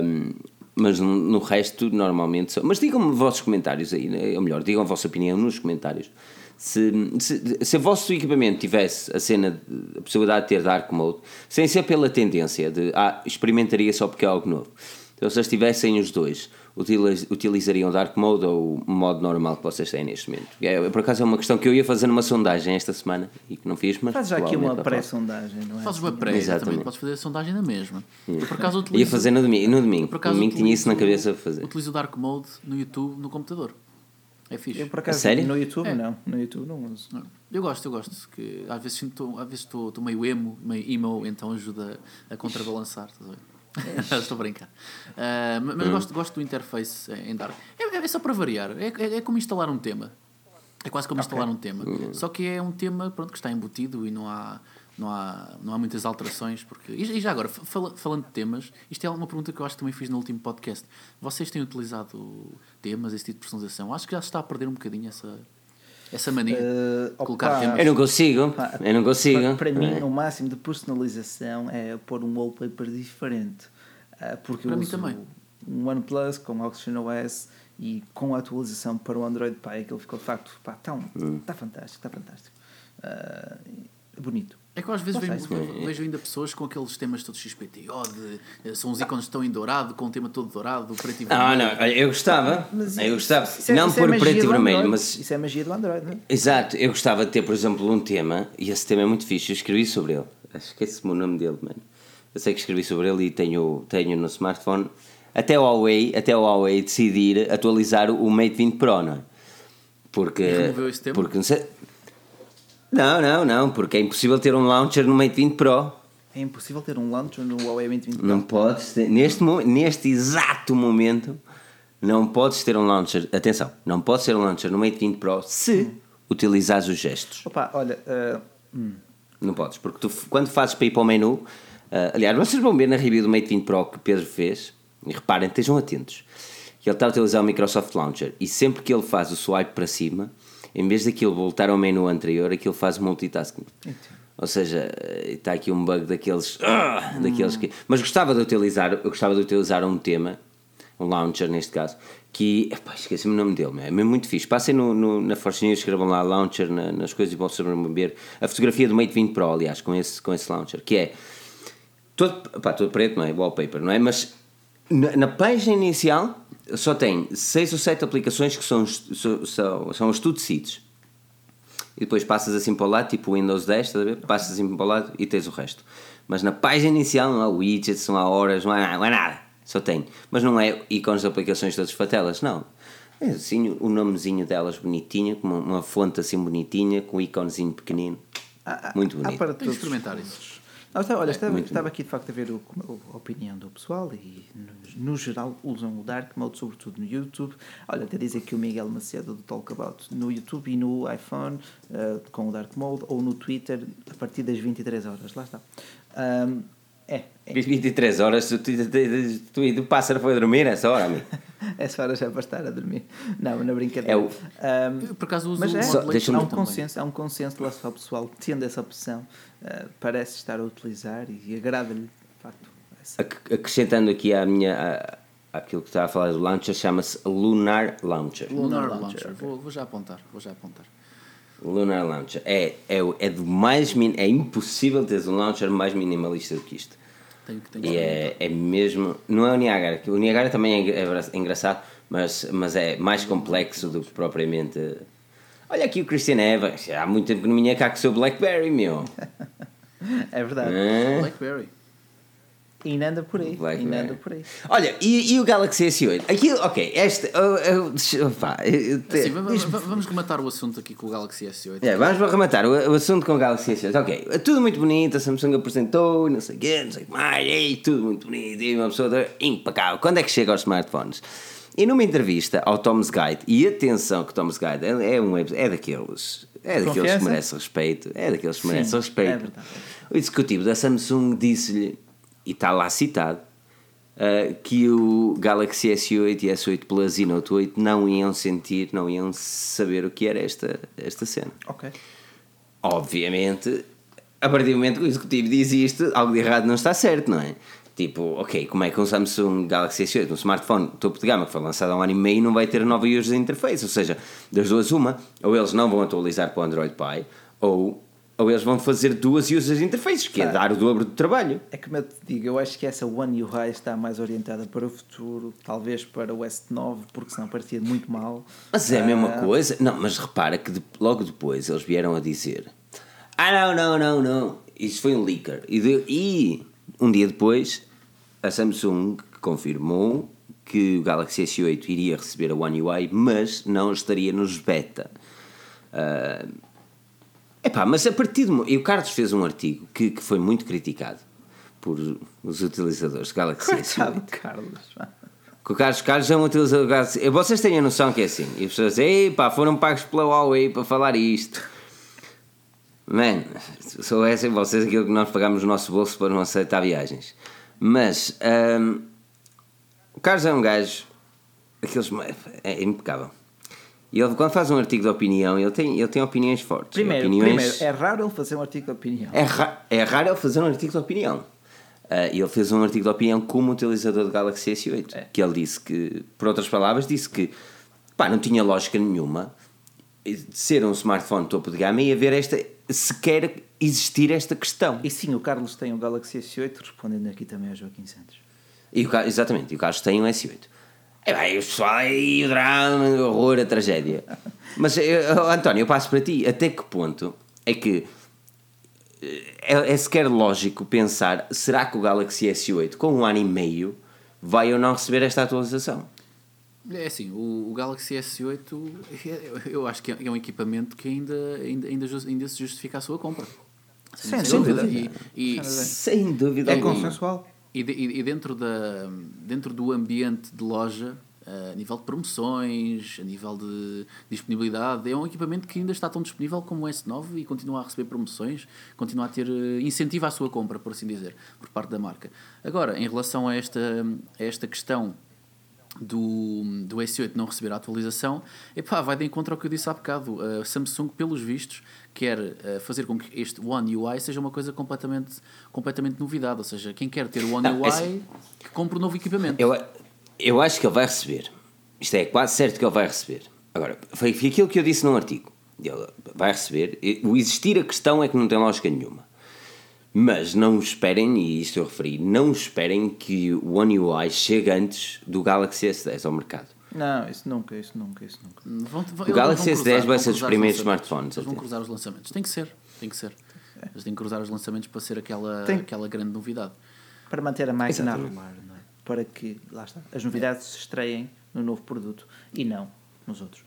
Um, mas no, resto, normalmente. são- Mas digam-me os vossos comentários aí, né? ou melhor, digam a vossa opinião nos comentários. Se, se, se o vosso equipamento tivesse a cena, a possibilidade de ter Dark Mode, sem ser pela tendência de ah, experimentaria só porque é algo novo. Então, se eles tivessem os dois, utiliz- utilizariam Dark Mode ou o modo normal que vocês têm neste momento? É, por acaso é uma questão que eu ia fazer numa sondagem esta semana e que não fiz, mas. Faz já aqui uma pré-sondagem, não é? Fazes uma pré, Exatamente. podes fazer a sondagem na mesma. Eu, por acaso, Ia utilizo, fazer no domingo. No domingo, por no acaso, domingo tinha isso na utilizo- cabeça para fazer. Utilizo o Dark Mode no YouTube, no computador. É fixe. Eu por acaso sério? no YouTube É. não, no YouTube não uso. Eu gosto, eu gosto. Que às vezes estou, às vezes estou, estou meio emo, meio emo, então ajuda a contrabalançar. Estás a ver? estou a brincar. Ah, mas mas gosto, gosto do interface em Dark. É, é só para variar. É, é, é como instalar um tema. É quase como instalar um tema. Só que é um tema pronto, que está embutido e não há, não há, não há muitas alterações. Porque... E, e já agora, fala- falando de temas, isto é uma pergunta que eu acho que também fiz no último podcast. Vocês têm utilizado temas, esse tipo de personalização? Acho que já se está a perder um bocadinho essa, essa mania. Eh, de colocar opa, temas. Eu não consigo, Pá, eu não consigo. Para, para mim, É. o máximo de personalização é pôr um wallpaper diferente. Ah, porque Para eu mim uso também. um OnePlus com Oxygen OS e com a atualização para o Android Pie, aquilo ficou de facto pá, tão, Hum. está fantástico, está fantástico. É bonito. É que eu às vezes Não vejo, sei. vejo- ainda pessoas com aqueles temas todos XPTO, de, eh, são os ícones que estão em dourado, com o tema todo dourado, preto e Ah, vermelho. não, olha, eu gostava, Mas eu gostava, isso é- não isso é por magia preto e vermelho, mas Isso é magia do Android, não é? exato, eu gostava de ter, por exemplo, um tema, e esse tema é muito fixe, eu escrevi sobre ele, esquece-me o nome dele, mano. Eu sei que escrevi sobre ele e tenho, tenho no smartphone, até o Huawei, até o Huawei decidir atualizar o Mate 20 Pro, não é? Porque, E removeu esse tema? porque não sei- não, não, não, porque é impossível ter um launcher no Mate 20 Pro. É impossível ter um launcher no Huawei 2020 Não podes ter, neste, neste exato momento, não podes ter um launcher. Atenção, não podes ter um launcher no Mate 20 Pro se utilizares os gestos. Opa, olha, ah, hum, Não podes, porque tu, quando fazes para ir para o menu, uh, aliás, vocês vão ver na review do Mate 20 Pro que Pedro fez, e reparem, estejam atentos, que ele está a utilizar o Microsoft Launcher e sempre que ele faz o swipe para cima, em vez daquilo voltar ao menu anterior, aquilo faz multitasking. Ou seja, está aqui um bug daqueles, daqueles que. Mas gostava de utilizar, eu gostava de utilizar um tema, um launcher neste caso, que. Esqueci-me o nome dele, é mesmo muito fixe. Passem no, no, na Force News, escrevam lá launcher na, nas coisas e vão ver a fotografia do Mate 20 Pro, aliás, com esse, com esse launcher, que é todo, pá, todo preto, não é? Wallpaper, não é? Mas na, na página inicial só tem 6 ou 7 aplicações que são, são, são, os tudo seeds e depois passas assim para o lado, tipo Windows 10, estás a ver? Passas assim para o lado e tens o resto. Mas na página inicial não há widgets, não há horas, não há, não há nada. Só tem. Mas não é ícones de aplicações todas fatelas, não. É assim o nomezinho delas bonitinho, com uma, uma fonte assim bonitinha, com um íconezinho pequenino. Ah, Muito bonito. Há para experimentar isso. Não, estava, olha, é, estava, estava aqui de facto a ver o, a opinião do pessoal e no, no, geral usam o Dark Mode, sobretudo no YouTube. Olha, até dizer que o Miguel Macedo do Talk About no YouTube e no iPhone uh, com o Dark Mode ou no Twitter a partir das 23 horas. Lá está. Um, é, é. 23 horas, tu, tu, tu, tu, pássaro foi a dormir essa hora, amigo. essa hora já é para estar a dormir. Não, na brincadeira. É o... um, por acaso uso mas é, Só, há, um consenso, há um consenso lá só pessoal tendo essa opção, uh, parece estar a utilizar e agrada-lhe, de facto. Essa. Acrescentando aqui à minha. aquilo que estava a falar do launcher, chama-se Lunar Launcher. Lunar, Lunar Launcher, okay. vou, vou já apontar, vou já apontar. Lunar Launcher. É, é, é, do mais min, é impossível teres um launcher mais minimalista do que isto. Tenho, tenho e é, é mesmo. Não é o Niagara, que o Niagara também é, é engraçado, mas, mas é mais complexo do que propriamente. Olha aqui o Christian Evans, há muito tempo que não vinha cá com o seu Blackberry, meu. é verdade. É? Blackberry. E ainda anda por aí. Black ainda anda por aí. Olha, e, e o Galaxy S8? Aquilo, ok, este. Oh, oh, pá, assim, vamos, vamos rematar o assunto aqui com o Galaxy S8. É, vamos rematar o, o, assunto com o Galaxy S8. Ok, tudo muito bonito, a Samsung apresentou, não sei o quê, não sei o que mais, e tudo muito bonito, e uma pessoa impecável. Quando é que chega aos smartphones? E numa entrevista ao Tom's Guide, e atenção que o Tom's Guide é, é, um, é daqueles. É daqueles que merece respeito. É daqueles que merece respeito. É. O executivo da Samsung disse-lhe e está lá citado, uh, que o Galaxy S8 e S8 Plus e Note 8 não iam sentir, não iam saber o que era esta, esta cena. Ok. Obviamente, a partir do momento que o executivo diz isto, algo de errado não está certo, não é? Tipo, ok, como é que um Samsung Galaxy S8, um smartphone topo de gama que foi lançado há um ano e meio, não vai ter nova user interface? Ou seja, das duas, uma, ou eles não vão atualizar para o Android Pie, ou ou eles vão fazer duas user interfaces, que é dar o dobro do trabalho. É como eu te digo, eu acho que essa One UI está mais orientada para o futuro, talvez para o S9, porque senão parecia muito mal. Mas é a mesma uh... coisa. Não, mas repara que de, logo depois eles vieram a dizer: Ah, não, não, não, não. Isso foi um leaker. E, de, e um dia depois a Samsung confirmou que o Galaxy S8 iria receber a One UI, mas não estaria nos beta. Uh, Epá, mas a partir do. E o Carlos fez um artigo que, que foi muito criticado por os utilizadores de Galaxy S8. Carlos. Que o Carlos Carlos é um utilizador de Galaxy. Vocês têm a noção que é assim. E as pessoas dizem, epá, foram pagos pela Huawei para falar isto. Man, soubessem vocês aquilo que nós pagamos no nosso bolso para não aceitar viagens. Mas um, o Carlos é um gajo. Aqueles, é impecável. E ele, quando faz um artigo de opinião, ele tem, ele tem opiniões fortes. Primeiro, opiniões... primeiro, é raro ele fazer um artigo de opinião. É, ra é raro ele fazer um artigo de opinião. Uh, ele fez um artigo de opinião como utilizador do Galaxy S8. É. Que ele disse que, por outras palavras, disse que pá, não tinha lógica nenhuma de ser um smartphone topo de gama e haver esta. sequer existir esta questão. E sim, o Carlos tem o Galaxy S8, respondendo aqui também ao Joaquim Santos. E o, exatamente, e o Carlos tem um S8. É bem, o pessoal aí, o drama, o horror, a tragédia. Mas, eu, António, eu passo para ti. Até que ponto é que é, é, sequer lógico pensar: será que o Galaxy S8, com um ano e meio, vai ou não receber esta atualização? É assim, o, o Galaxy S8 eu acho que é um equipamento que ainda, ainda, ainda, ainda se justifica a sua compra. Sem, sem dúvida. dúvida. E, e, sem dúvida. É consensual. E, e, dentro, da, dentro do ambiente de loja, a nível de promoções, a nível de disponibilidade. É um equipamento que ainda está tão disponível como o S9 e continua a receber promoções, continua a ter uh, incentivo à sua compra, por assim dizer, por parte da marca. Agora, em relação a esta, a esta questão do, do S8 não receber a atualização, epá, vai de encontro ao que eu disse há bocado. A Samsung, pelos vistos, quer uh, fazer com que este One UI seja uma coisa completamente, completamente novidade. Ou seja, quem quer ter o One não, UI, é... que compre um novo equipamento. Eu, eu acho que ele vai receber. Isto é quase certo que ele vai receber. Agora, foi aquilo que eu disse num artigo. Ele vai receber. O existir a questão é que não tem lógica nenhuma. Mas não esperem, e isto eu referi, não esperem que o One UI chegue antes do Galaxy S10 ao mercado. Não, isso nunca, isso nunca, isso nunca. Vão, vão, o Galaxy S10 vai ser dos primeiros smartphones. Eles vão cruzar os lançamentos. Tem que ser, tem que ser. É. Eles têm que cruzar os lançamentos para ser aquela, tem. aquela grande novidade. Para manter a máquina a arrumar, não é? Para que, lá está, as novidades se estreiem no novo produto e não nos outros.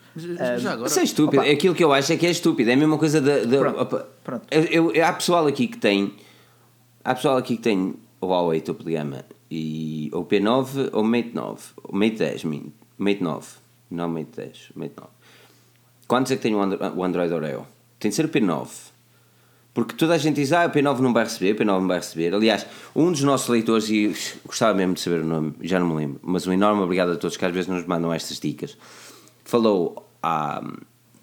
Já agora... Isso é estúpido. Opa. Aquilo que eu acho é que é estúpido. É a mesma coisa da. Pronto. Pronto. Eu, eu, há pessoal aqui que tem Há pessoal aqui que tem o Huawei topo de gama e ou P9 ou Mate 9, o Mate 10, Mate 9, não Mate 10, Mate 9. Quantos é que tem o Android Oreo? Tem de ser o P9. Porque toda a gente diz, ah, o P9 não vai receber, o P9 não vai receber. Aliás, um dos nossos leitores, e gostava mesmo de saber o nome, já não me lembro, mas um enorme obrigado a todos que às vezes nos mandam estas dicas, falou à,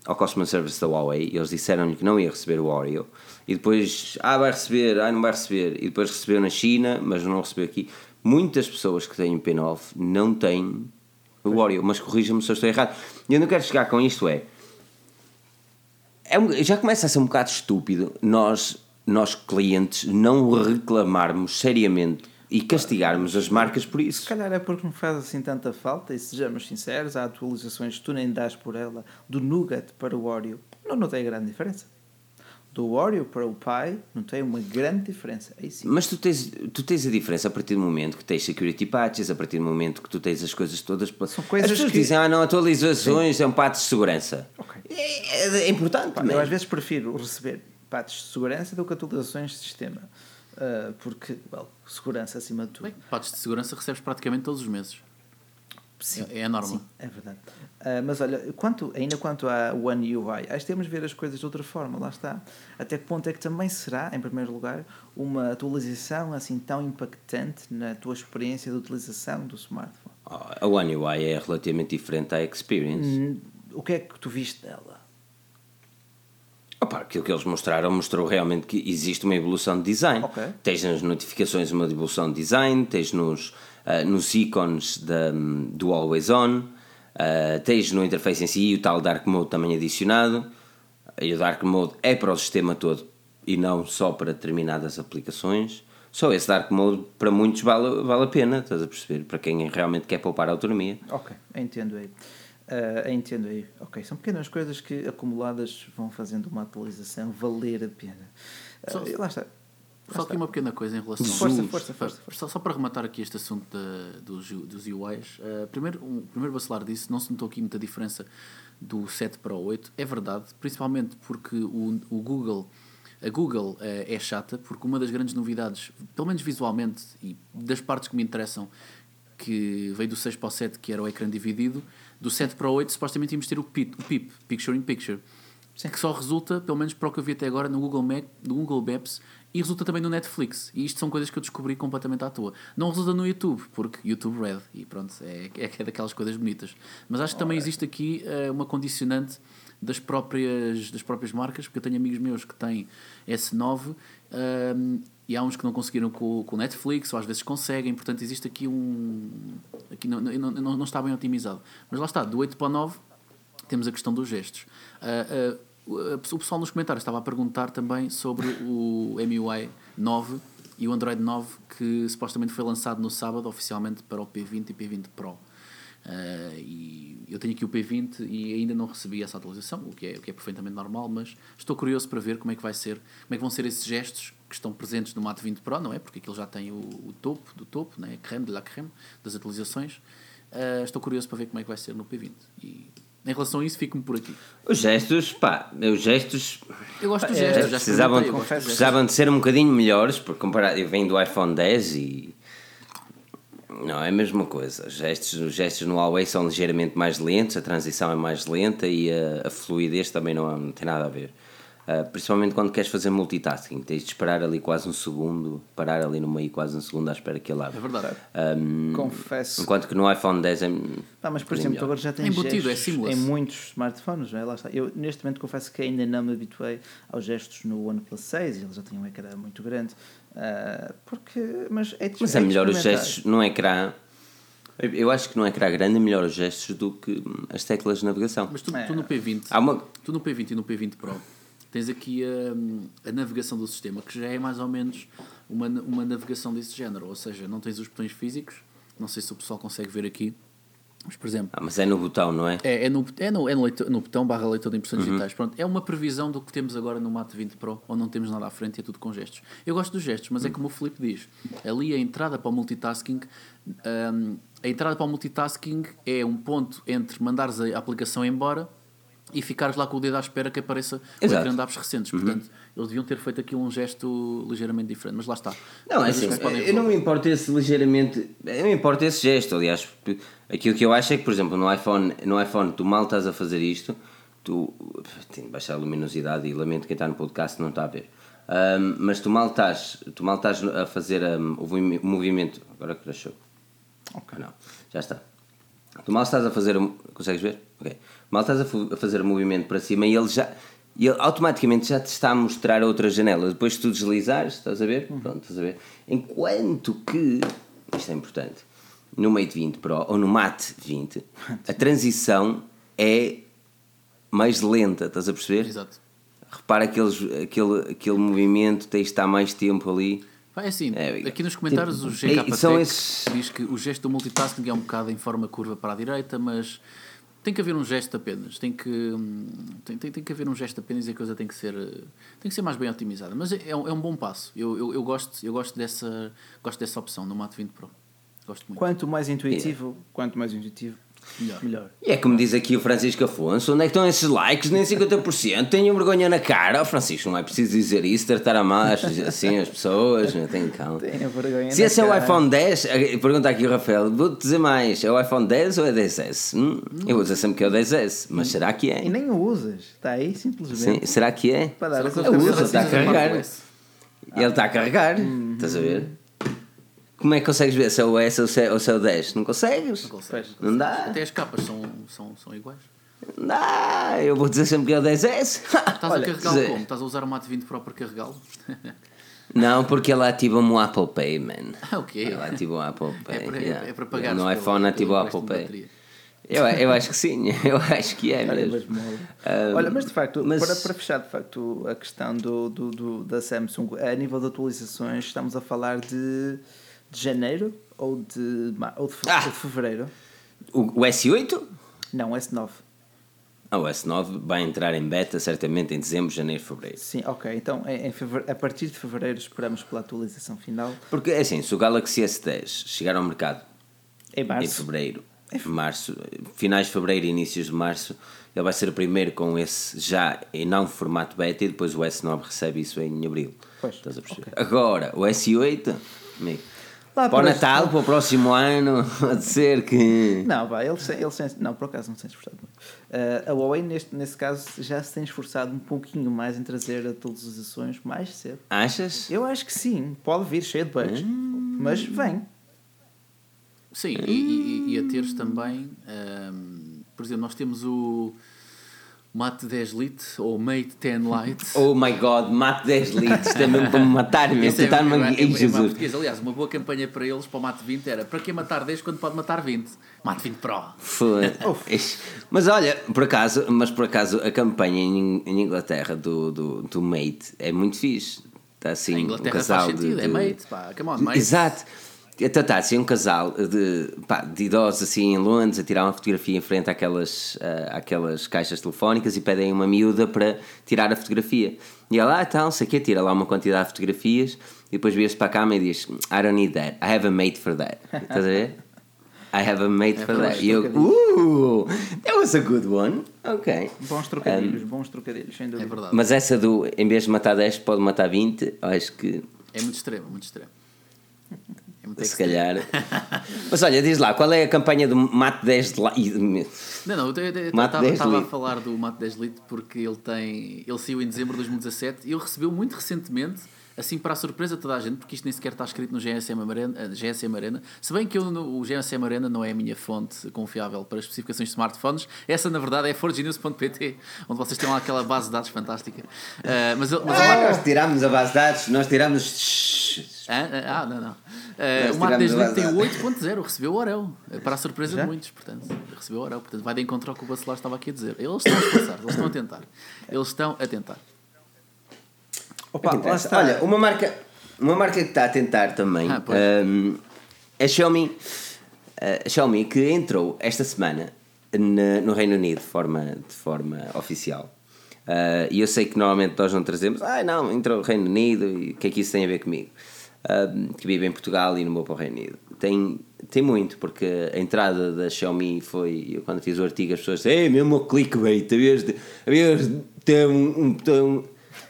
ao Customer Service da Huawei e eles disseram-lhe que não ia receber o Oreo e depois, ah, vai receber, ah, não vai receber, e depois recebeu na China, mas não recebeu aqui. Muitas pessoas que têm P9 não têm o Oreo, mas corrija-me se eu estou errado. E eu não quero chegar com isto é, é já começa a ser um bocado estúpido nós, nós clientes, não reclamarmos seriamente e castigarmos as marcas por isso. Se calhar é porque não faz assim tanta falta, e sejamos sinceros, há atualizações que tu nem dás por ela, do Nougat para o Oreo, não, não tem grande diferença do Oreo para o Pi não tem uma grande diferença. Aí sim. Mas tu tens, tu tens a diferença a partir do momento que tens security patches, a partir do momento que tu tens as coisas todas. São coisas as pessoas que... dizem, ah, não, atualizações sim. é um patch de segurança. Okay. É, é, importante. Pá, eu às vezes prefiro receber patches de segurança do que atualizações de sistema. Uh, porque, well, segurança acima de tudo. Bem, patches de segurança recebes praticamente todos os meses. Sim, é, é normal. Sim, é verdade. Uh, mas olha, quanto, ainda quanto à One UI, acho que temos de ver as coisas de outra forma, lá está. Até que ponto é que também será, em primeiro lugar, uma atualização assim tão impactante na tua experiência de utilização do smartphone? a One UI é relativamente diferente à Experience. Hum, o que é que tu viste dela? Opa, aquilo que eles mostraram mostrou realmente que existe uma evolução de design. Okay. Tens nas notificações uma evolução de design, tens nos uh, nos ícones da, do Always On, uh, tens no interface em si o tal Dark Mode também adicionado, e o Dark Mode é para o sistema todo e não só para determinadas aplicações. Só esse Dark Mode para muitos vale, vale a pena, estás a perceber? Para quem realmente quer poupar a autonomia. Ok, entendo aí. Uh, entendo aí. Ok, são pequenas coisas que acumuladas vão fazendo uma atualização valer a pena. Uh, só, lá está. Só aqui uma pequena coisa em relação força, força, força. Só, só para rematar aqui este assunto da, dos, dos UIs, uh, primeiro, um, primeiro bacelar disso, não se notou aqui muita diferença do 7 para o 8. É verdade, principalmente porque o, o Google, a Google uh, é chata, porque uma das grandes novidades, pelo menos visualmente, e das partes que me interessam, que veio do 6 para o 7, que era o ecrã dividido, do 7 para o 8 supostamente íamos ter o PIP, o PIP Picture in Picture. Sim. Que só resulta, pelo menos para o que eu vi até agora, no Google, Mac, no Google Maps e resulta também no Netflix. E isto são coisas que eu descobri completamente à toa. Não resulta no YouTube, porque YouTube Red, e pronto, é, é, é daquelas coisas bonitas. Mas acho que também existe aqui uh, uma condicionante das próprias, das próprias marcas, porque eu tenho amigos meus que têm S9 um, ehm, e há uns que não conseguiram com, com o Netflix, ou às vezes conseguem, portanto existe aqui um. Aqui não, não, não, não está bem otimizado. Mas lá está, do 8 para o 9 temos a questão dos gestos. Uh, uh, o pessoal nos comentários estava a perguntar também sobre o MUI 9 e o Android 9 que supostamente foi lançado no sábado oficialmente para o P20 e P20 Pro. Uh, e eu tenho aqui o P20 e ainda não recebi essa atualização, o que, é, o que é perfeitamente normal, mas estou curioso para ver como é que vai ser, como é que vão ser esses gestos que estão presentes no Mate 20 Pro, não é? Porque aquilo já tem o, o topo do topo, né? creme de la creme das atualizações. Uh, estou curioso para ver como é que vai ser no P20. E em relação a isso, fico-me por aqui. Os gestos, pá, os gestos. Eu gosto dos gestos, é, já precisavam, de, precisavam de ser um bocadinho melhores, porque comparar, eu venho do iPhone 10 e. Não, é a mesma coisa. Os gestos, os gestos no Huawei são ligeiramente mais lentos, a transição é mais lenta e a, a fluidez também não, não tem nada a ver. Uh, principalmente quando queres fazer multitasking, tens de esperar ali quase um segundo, parar ali no meio quase um segundo à espera que ele abra. É verdade. Um, Confesso. Enquanto que no iPhone 10 é. Ah, mas por exemplo, melhor. agora já tem É embutido, é gestos seamless. em muitos smartphones, não é? Lá está. Eu neste momento confesso que ainda não me habituei aos gestos no OnePlus 6, ele já tem um ecrã muito grande. ah, porque, mas é, Mas é de melhor os gestos no ecrã. Eu- Eu acho que no ecrã grande é melhor os gestos do que hum, as teclas de navegação. Mas tu, É. tu no P20, Há uma. tu no P20 e no P20 Pro tens aqui a, a navegação do sistema, que já é mais ou menos uma, uma navegação desse género. Ou seja, não tens os botões físicos, não sei se o pessoal consegue ver aqui, mas por exemplo, Ah, mas é no botão, não é? É, é, no, é, no, é no, leitor- no botão barra leitor de impressões digitais. Pronto, é uma previsão do que temos agora no Mate 20 Pro, onde não temos nada à frente e é tudo com gestos. Eu gosto dos gestos, mas é como o Filipe diz: ali a entrada para o multitasking. hum, a entrada para o multitasking é um ponto entre mandares a aplicação embora e ficares lá com o dedo à espera que apareça o Exato. ecrã de apps recentes. Portanto, eles deviam ter feito aqui um gesto ligeiramente diferente, mas lá está. Não, é assim, eu não me importo esse ligeiramente. Eu me importa esse gesto, aliás. Aquilo que eu acho é que, por exemplo, no iPhone, no iPhone tu mal estás a fazer isto, tu. Tem de baixar a luminosidade e lamento quem está no podcast não está a ver. Ahm, mas tu mal estás, tu mal estás a fazer ahm, o movi- movimento. Agora crashou. Ok. Não, já está. Tu mal estás a fazer. o- Consegues ver? Ok. Mal estás a, a fazer o movimento para cima e ele já. E ele automaticamente já te está a mostrar outra janela. Depois tu deslizares, estás a ver? Pronto, estás a ver? Enquanto que. Isto é importante. No Mate 20 Pro ou no Mate 20, a transição é mais lenta, estás a perceber? Exato. Repara aqueles, aquele, aquele movimento, tens de estar mais tempo ali. É assim, É, aqui nos comentários tipo, o é, GK são esses- diz que o gesto do multitasking é um bocado em forma curva para a direita, mas tem que haver um gesto apenas. Tem que, hum, tem, tem, tem que haver um gesto apenas e a coisa tem que ser, eh, tem que ser mais bem otimizada. Mas é, é um, é um bom passo. Eu, eu, eu, gosto, eu gosto, dessa, gosto dessa opção no Mate 20 Pro. Gosto muito. Quanto mais intuitivo, quanto mais intuitivo, Melhor. melhor. E é como diz aqui o Francisco Afonso: onde é que estão esses likes? Nem 50%. Tenham vergonha na cara. Oh, Francisco, não é preciso dizer isso, tratar a mal assim as pessoas. Não tem calma. Tenha vergonha Se na esse é o cara. iPhone 10, eh, pergunta aqui o Rafael: vou-te dizer mais, é o iPhone 10 ou é 10S? Hum, eu vou dizer sempre que é o 10S, mas será que E é? nem o usas, está aí simplesmente. Sim, será que é? Para dar Eu uso, cabeça. está a carregar. macOS. Ele está a carregar, estás a ver? Como é que consegues ver se é o S ou se é, ou se é o 10? Não consegues? Não consegues. Não dá. Até as capas são, são, são iguais. Não dá. Eu vou dizer sempre que é o 10S. Estás Olha, a carregá-lo como? Estás a usar o Mate 20 Pro para carregá-lo? Não, porque ele ativa-me o Apple Pay, man. Ah, ok. Ele ativa o Apple Pay. É para, yeah. é para pagar No iPhone ativa o Apple Pay. Eu, eu acho que sim, eu acho que é Olha, mesmo. mas mola. Ah, Olha, mas de facto, mas- para, para fechar de facto a questão do, do, do- da Samsung, a nível de atualizações, estamos a falar de, de janeiro ou de, ou de, fe- Ah! ou de fevereiro? O, o S8? Não, S9. Ah, o S9 vai entrar em beta certamente em dezembro, janeiro, fevereiro. Sim, ok. Então, em, em a partir de fevereiro, esperamos pela atualização final. Porque é assim, se o Galaxy S10 chegar ao mercado Em em março. fevereiro, março, finais de fevereiro e inícios de março, ele vai ser o primeiro com esse já em não formato beta e depois o S9 recebe isso em abril. Pois, Estás a perceber? ok. Agora, o S8, amigo, Lá para o Natal, para o próximo ano, pode ser que. Não, vai, ele, se- ele se- não, por acaso não se tem esforçado muito. Ah, a Huawei, neste, nesse caso, já se tem esforçado um pouquinho mais em trazer atualizações mais cedo. Achas? Eu acho que sim, pode vir cheio de bugs, mas vem. Sim, e, e, e a teres também, ahm, por exemplo, nós temos o Mate 10 Lite ou Mate 10 Lite. Oh my god, mate 10 litros, mesmo para me matar, mesmo. É- Está é- numa é- é- é Jesus. Aliás, uma boa campanha para eles, para o Mate 20, era para que matar 10 quando pode matar 20? Mate 20 Pro. Foi. Mas olha, por acaso, mas por acaso a campanha em, em Inglaterra do, do, do Mate é muito fixe. Está assim, A um Inglaterra casal faz sentido, de, é de- Mate, pá, come on, Mate. Exato. Então está assim um casal de, pá, de idosos assim em Londres a tirar uma fotografia em frente àquelas, ah, àquelas caixas telefónicas e pedem uma miúda para tirar a fotografia. E ela, ah, então, não sei o quê, tira lá uma quantidade de fotografias e depois vira-se para a cama e diz: I don't need that, I have a mate for that. Estás a ver? I have a mate É for that. E eu, uh, that was a good one. Ok. Bons trocadilhos, bons trocadilhos, sem É dúvida. verdade. Mas essa do, em vez de matar 10, pode matar 20, acho que É muito extremo, muito extremo. Se texto. calhar. Mas olha, diz lá, qual é a campanha do Mate 10 de Não, não, eu- estava 10 estava a falar do Mate 10 Lite porque ele tem. Ele saiu em dezembro de 2017 e ele recebeu muito recentemente, assim para a surpresa de toda a gente, porque isto nem sequer está escrito no GSM Arena, eh, GSM Arena. Se bem que eu, no- o GSM Arena não é a minha fonte confiável para especificações de smartphones, essa na verdade é forgenews.pt, onde vocês têm lá aquela base de dados fantástica. Eh, mas mas o Ah, nós tirámos a base de dados, nós tirámos. Hã? Ah, não, não. Nós o Mate tiramos 10 a Lite tem base o 8.0, recebeu o Orel, para a surpresa Já? de muitos, portanto, recebeu o Orel, portanto, vai de encontro ao que o Bacelar estava aqui a dizer. Eles estão a esforçar, eles estão a tentar. Eles estão a tentar. Opa, interessa. está. Olha, uma marca, uma marca que está a tentar também Ah, hum, é a Xiaomi. A Xiaomi que entrou esta semana na- no Reino Unido de forma, de forma oficial. Ah, e eu sei que normalmente nós não trazemos, ah, não, entrou no Reino Unido e o que é que isso tem a ver comigo? Hum, que vivo em Portugal e não vou para o Reino Unido. Tem, tem muito, porque a entrada da Xiaomi foi. Eu quando fiz o artigo, as pessoas disseram, ei, mesmo clickbait, havias de, havias de ter um. um, ter um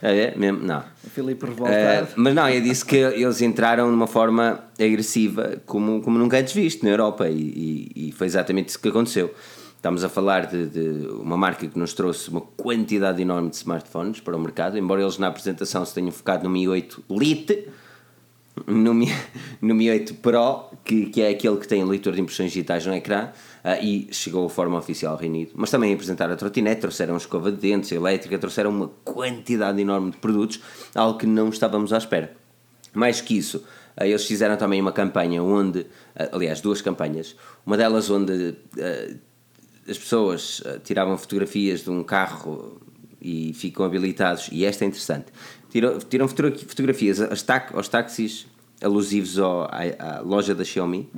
é, é, mesmo? Não. O Filipe revoltado. mas não, eu disse que eles entraram de uma forma agressiva como, como nunca antes visto na Europa e, e- e foi exatamente isso que aconteceu. Estamos a falar de, de uma marca que nos trouxe uma quantidade enorme de smartphones para o mercado, embora eles na apresentação se tenham focado no Mi 8 Lite, no Mi, no Mi 8 Pro, que, que é aquele que tem leitor de impressões digitais no ecrã, e chegou a forma oficial ao Reino Unido. Mas também apresentaram a trotinete, trouxeram escova de dentes, elétrica, trouxeram uma quantidade enorme de produtos, algo que não estávamos à espera. Mais que isso, ah, eles fizeram também uma campanha onde, ah, aliás, duas campanhas, uma delas onde ah, as pessoas ah, tiravam fotografias de um carro e ficam habilitados, e esta é interessante, tiram, tiram fotogra- fotografias aos, táxis alusivos ao- à, à loja da Xiaomi,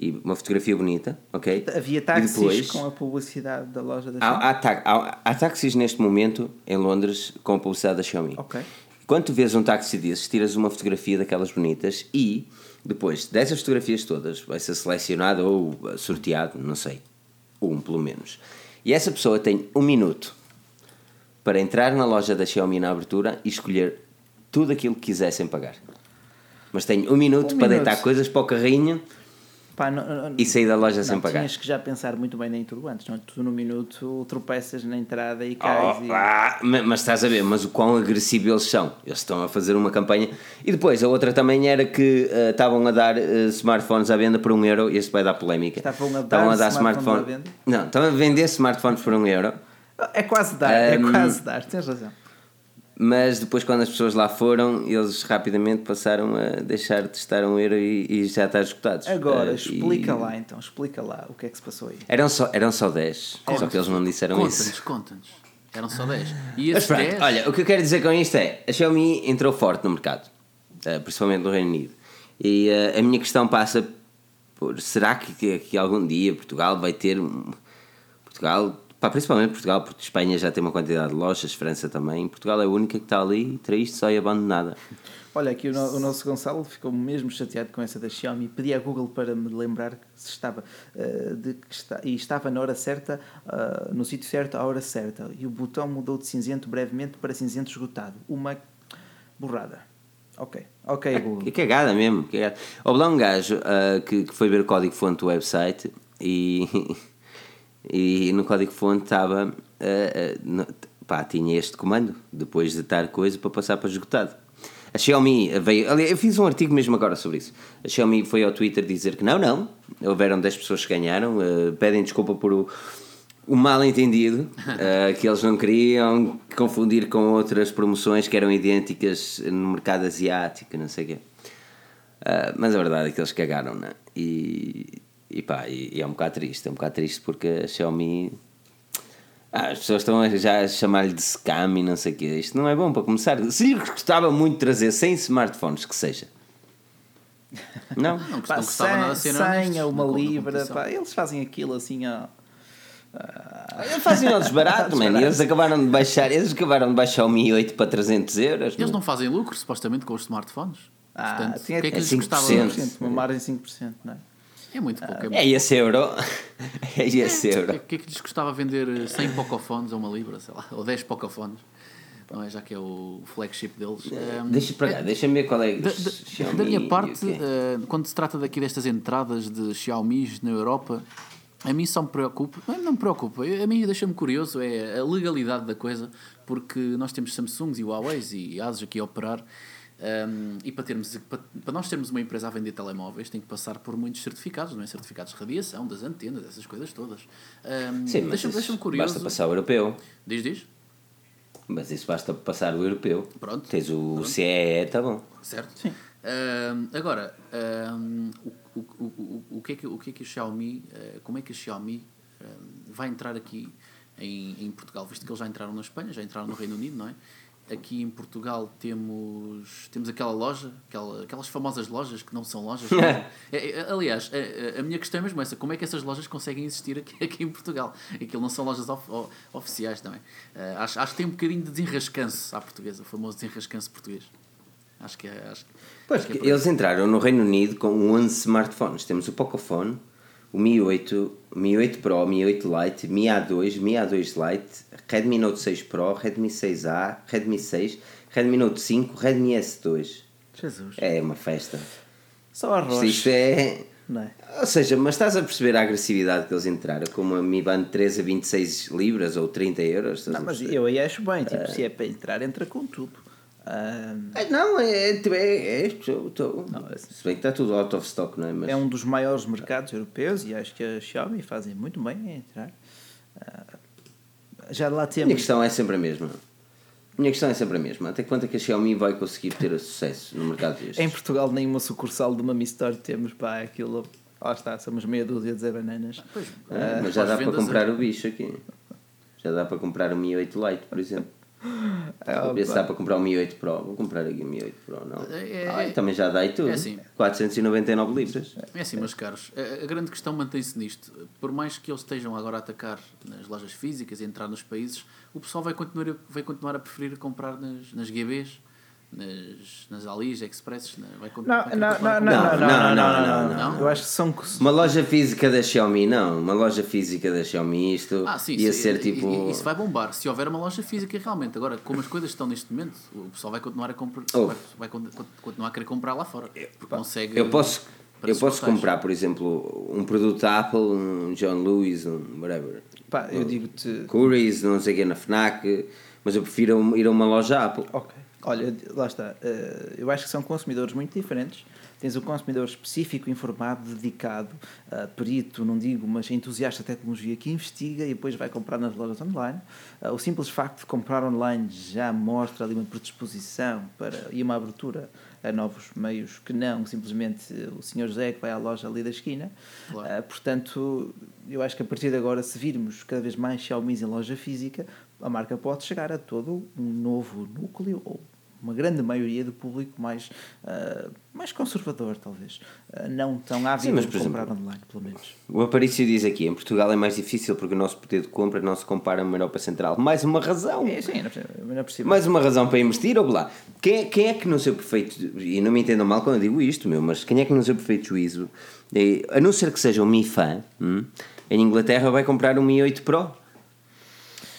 e uma fotografia bonita, ok? Havia táxis depois- com a publicidade da loja da Xiaomi. Há, há, ta- há- há táxis neste momento em Londres com a publicidade da Xiaomi. Ok. Quando tu vês um táxi desses, tiras uma fotografia daquelas bonitas e depois dessas fotografias todas vai ser selecionado ou sorteado, não sei, um pelo menos. E essa pessoa tem um minuto para entrar na loja da Xiaomi na abertura e escolher tudo aquilo que quiser sem pagar. Mas tem um minuto Um para minuto. deitar coisas para o carrinho Pá, não- e sair da loja sem não, pagar. tinhas que já pensar muito bem nem tudo antes, não? é? Tu no minuto tropeças na entrada e Oh, cais e... ah, ma- mas estás a ver, mas o quão agressivo eles são. Eles estão a fazer uma campanha. E depois, a outra também era que eh, estavam a dar eh, smartphones à venda por um euro. Este vai dar polémica. Estavam a dar smartphones à venda? Não, estavam a vender smartphones por um euro. É quase dar, é Um, quase dar, tens razão. Mas depois, quando as pessoas lá foram, eles rapidamente passaram a deixar de estar um euro e, e já está esgotados. Agora, Eh, explica e- lá então, explica lá o que é que se passou aí. Eram só, eram só 10. Só que eles não disseram isso. Conta-nos, conta-nos. Eram só 10. E Mas pronto, 10. olha, o que eu quero dizer com isto é a Xiaomi entrou forte no mercado, eh, principalmente no Reino Unido. E eh, a minha questão passa por será que, que, que algum dia Portugal vai ter um- Portugal, pá, principalmente Portugal, porque Espanha já tem uma quantidade de lojas, França também. Portugal é a única que está ali, triste, só e abandonada. Olha, aqui o, no- o nosso Gonçalo ficou mesmo chateado com essa da Xiaomi. Pedi à Google para me lembrar que se estava eh, de que está, e estava na hora certa, ah, no sítio certo, à hora certa. E o botão mudou de cinzento brevemente para cinzento esgotado. Uma borrada. Ok, ok, Google. Que cagada mesmo. Cagada. Houve lá um gajo ah, que, que foi ver o código-fonte do website e, e no código-fonte estava. no- pá, tinha este comando, depois de estar coisa, para passar para esgotado. A Xiaomi veio. Aliás, eu fiz um artigo mesmo agora sobre isso. A Xiaomi foi ao Twitter dizer que não, não. Houveram 10 pessoas que ganharam. ah, pedem desculpa por o. O mal entendido, ah, que eles não queriam confundir com outras promoções que eram idênticas no mercado asiático, não sei o quê. Ah, mas a verdade é que eles cagaram, né? E, e pá, e, e é um bocado triste. É um bocado triste porque a Xiaomi. Ah, as pessoas estão a já a chamar-lhe de scam e não sei o quê. Isto não é bom para começar. Se lhe gostava muito de trazer 100 smartphones, que seja. Não? Não, Pá, não gostava nada honestos senha, uma libra, pá, eles fazem aquilo assim, ó. Eles fazem ao desbarato, mano. Eles acabaram de baixar, eles acabaram de baixar o Mi 8 para 300 euros. Eles não fazem lucro, supostamente, com os smartphones. Ah, Portanto, tinha o que é que é lhes 5%. custava? 5%, uma margem de 5%, não é? É muito pouco. É muito É esse euro. É esse O euro. que é que lhes custava vender 100 pocofones a uma libra, sei lá, ou 10 pocofones? não é? já que é o flagship deles. Um, Deixa para cá, deixa-me ver qual é da, da- Xiaomi da minha parte, o eh, quando se trata daqui destas entradas de Xiaomi na Europa, a mim só me preocupa, não, não me preocupa, a mim deixa-me curioso é a legalidade da coisa, porque nós temos Samsungs e Huawei e Asus aqui a operar. Um, e para, termos, para, para nós termos uma empresa a vender telemóveis tem que passar por muitos certificados, não é? Certificados de radiação, das antenas, essas coisas todas. Um, Sim, mas deixa-me isso deixa curioso. basta passar o europeu. Diz, diz. Mas isso basta passar o europeu. Pronto. Tens o CEE, tá bom. Certo? Sim. agora, ahm, o, o, o, o, que é que, o que é que o Xiaomi, eh, como é que a Xiaomi vai entrar aqui em, em Portugal, visto que eles já entraram na Espanha, já entraram no Reino Unido, não é? Aqui em Portugal temos, temos aquela loja, aquela, aquelas famosas lojas que não são lojas. É, é, aliás, a, a- a minha questão é mesmo essa: como é que essas lojas conseguem existir aqui, aqui em Portugal? Aquilo não são lojas of- o- oficiais também. Eh, acho, acho que tem um bocadinho de desenrascanço à portuguesa, o famoso desenrascanço português. Acho que é. Acho, Pois, acho que é eles entraram no Reino Unido com 11 smartphones. Temos o Pocophone, o Mi 8, Mi 8 Pro, Mi 8 Lite, Mi A2, Mi A2 Lite, Redmi Note 6 Pro, Redmi 6A, Redmi 6, Redmi Note 5, Redmi S2. Jesus. É uma festa. Só arroz. isto é... É? Ou seja, mas estás a perceber a agressividade que eles entraram com uma Mi Band 3 a 26 libras ou 30 euros? Não, mas eu aí acho bem, tipo, se é para entrar, entra com tudo. Ah, É, Não, é, é, é, é estou- estou- Não, é- Se bem que está tudo out of stock, não é? Mas é um dos maiores mercados europeus e acho que a Xiaomi fazem muito bem em entrar. Ah, já lá a minha temos. questão é sempre a mesma. A minha questão é sempre a mesma. Até quanto é que a Xiaomi vai conseguir ter sucesso no mercado destes? Em Portugal, nenhuma sucursal de uma Mi Store temos para aquilo. Lá está, somos meia dúzia de Zé Bananas. Pois, Ah, mas já dá para comprar é- o bicho aqui. Já dá para comprar o Mi 8 Lite, por exemplo. É, Vou ver se dá para comprar o Mi 8 Pro. Vou comprar aqui o Mi 8 Pro, não. É- é- Ai, também já dá e tudo. é assim. 499 libras. É assim, meus caros, a, grande questão mantém-se nisto. Por mais que eles estejam agora a atacar nas lojas físicas e entrar nos países, o pessoal vai continuar a, vai continuar a preferir comprar nas, nas GBs, nas, nas Alis, Expresses. Na, vai Não, não, não, não, comprar. não, não, Não, não, não, não, não. Eu acho que são. Uma loja física da Xiaomi, não. Uma loja física da Xiaomi, isto Ah, sim, ia sim, ser e- tipo. Isso vai bombar. Se houver uma loja física realmente. Agora, como as coisas estão neste momento, o pessoal vai continuar a comprar. Oh. Vai, vai con- continuar a querer comprar lá fora. Porque consegue. Eu posso, eu posso comprar, por exemplo, um produto da Apple, um John Lewis, um whatever. Pá, eu digo-te. Currys, não sei o que, na Fnac, mas eu prefiro ir a uma loja Apple. Ok. Olha, lá está. Eh, eu acho que são consumidores muito diferentes. Tens o consumidor específico, informado, dedicado, eh, perito, não digo, mas entusiasta de tecnologia que investiga e depois vai comprar nas lojas online. Eh, o simples facto de comprar online já mostra ali uma predisposição para, e uma abertura a novos meios que não simplesmente o senhor Zé que vai à loja ali da esquina. Claro. Portanto, eu acho que a partir de agora, se virmos cada vez mais Xiaomi em loja física, a marca pode chegar a todo um novo núcleo ou uma grande maioria do público mais, ah, mais conservador, talvez. Ah, não tão ávido mas, de comprar exemplo, online, pelo menos. O Aparício diz aqui: em Portugal é mais difícil porque o nosso poder de compra não se compara à Europa Central. Mais uma razão. É, sim, não é- possível. Mais uma razão para investir, ou lá. Quem é, quem é que no seu perfeito, e não me entendam mal quando eu digo isto, meu, mas quem é que no seu perfeito juízo, eh, a não ser que seja um Mi fã, hum, em Inglaterra vai comprar um Mi 8 Pro?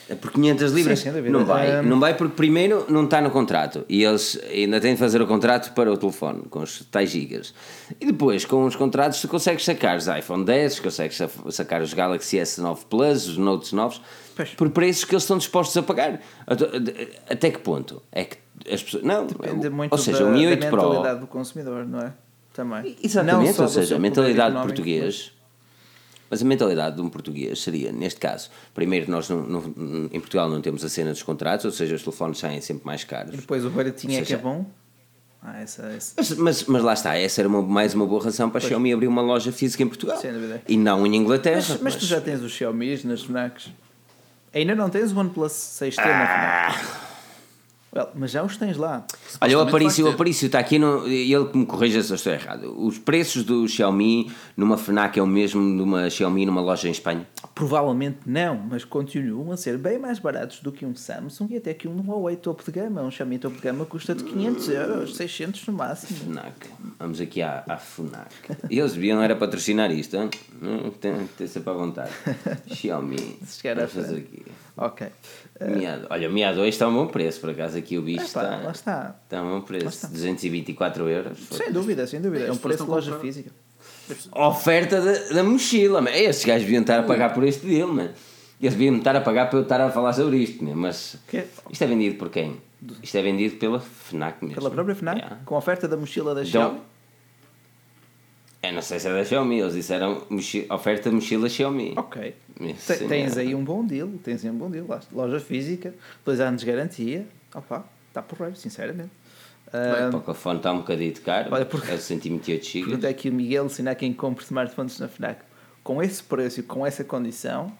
É Por 500 libras? dúvida. não vai. Um, Não vai porque primeiro não está no contrato e eles ainda têm de fazer o contrato para o telefone com os tais gigas. E depois com os contratos tu consegues sacar os iPhone 10, consegues sa- sacar os Galaxy S9 Plus, os Notes novos, Pois. por preços que eles estão dispostos a pagar. Até- que ponto? É que as pessoas. Não, Depende muito ou seja, da, o Mi da 8 Pro. mentalidade do consumidor, não é? Também. Exatamente, Não ou seja, a mentalidade português. Mas a mentalidade de um português seria, neste caso, primeiro, nós não, não- em Portugal não temos a cena dos contratos, ou seja, os telefones saem sempre mais caros. E depois o baratinho Ou é que é seja, bom. Ah, essa, essa. Mas, mas, mas lá está, essa era uma- mais uma boa razão para a Xiaomi abrir uma loja física em Portugal. E não em Inglaterra. Mas, mas tu já tens os Xiaomi nas Fnacs. Ainda não tens o OnePlus 6T na Fnac. Well, mas já os tens lá. Olha, o Aparício, o. Aparício está aqui, no, e ele que me corrija se eu estou errado. Os preços do Xiaomi numa FNAC é o mesmo de uma Xiaomi numa loja em Espanha? Provavelmente não, mas continuam a ser bem mais baratos do que um Samsung e até que um Huawei topo de gama. Um Xiaomi topo de gama custa de 500 euros, 600 no máximo. FNAC. Vamos aqui à, à FNAC. Eles deviam era patrocinar isto, hein? Hum, tem, tem sempre à vontade. Xiaomi. Se chegar à Vamos fazer aqui. Ok. Mi A- olha, o Mi A2 está a um bom preço, por acaso aqui o bicho está, lá está. está a um bom preço, 224 euros. Sem dúvida, sem dúvida. É um preço de loja física. Oferta da, da mochila, man. estes gajos deviam estar a pagar por este deal, mano. Eles deviam estar a pagar para eu estar a falar sobre isto, né? mas Que- isto é vendido por quem? Isto é vendido pela FNAC mesmo. Pela própria FNAC, Yeah. com a oferta da mochila da Então, Xiaomi. Eu não sei se é da Xiaomi, eles disseram mochi- oferta mochila Xiaomi. Ok. Te- Tens é. aí um bom deal, tens aí um bom deal. Loja física, dois anos de garantia. Opa, está porreiro, sinceramente. O Ah, Pocophone está um bocadinho caro, Olha, porque- é 128 GB. Pergunta aqui o Miguel se não há quem compre smartphones na FNAC. Com esse preço e com essa condição,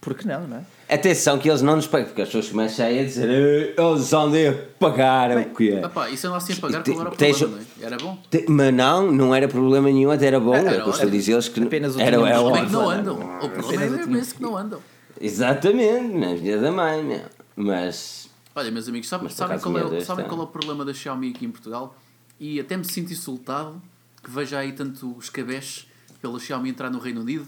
pá, por que não, não é? Atenção que eles não nos pagam, porque as pessoas começam a dizer "Eh, eles andam a pagar é o que é. Epá, isso não assim a pagar qual era o problema, não é? Era bom. Te- Mas não, não era problema nenhum, até era bom. Era Era o que eu estou a dizer eles que Apenas o era, é problema é óbvio. não andam. O problema é esse que não andam. Exatamente, na filha da mãe, meu. Mas Olha, meus amigos, Mas por sabem, qual é, Deus sabem qual é o problema da Xiaomi aqui em Portugal? E até me sinto insultado que veja aí tanto escabeche pela Xiaomi entrar no Reino Unido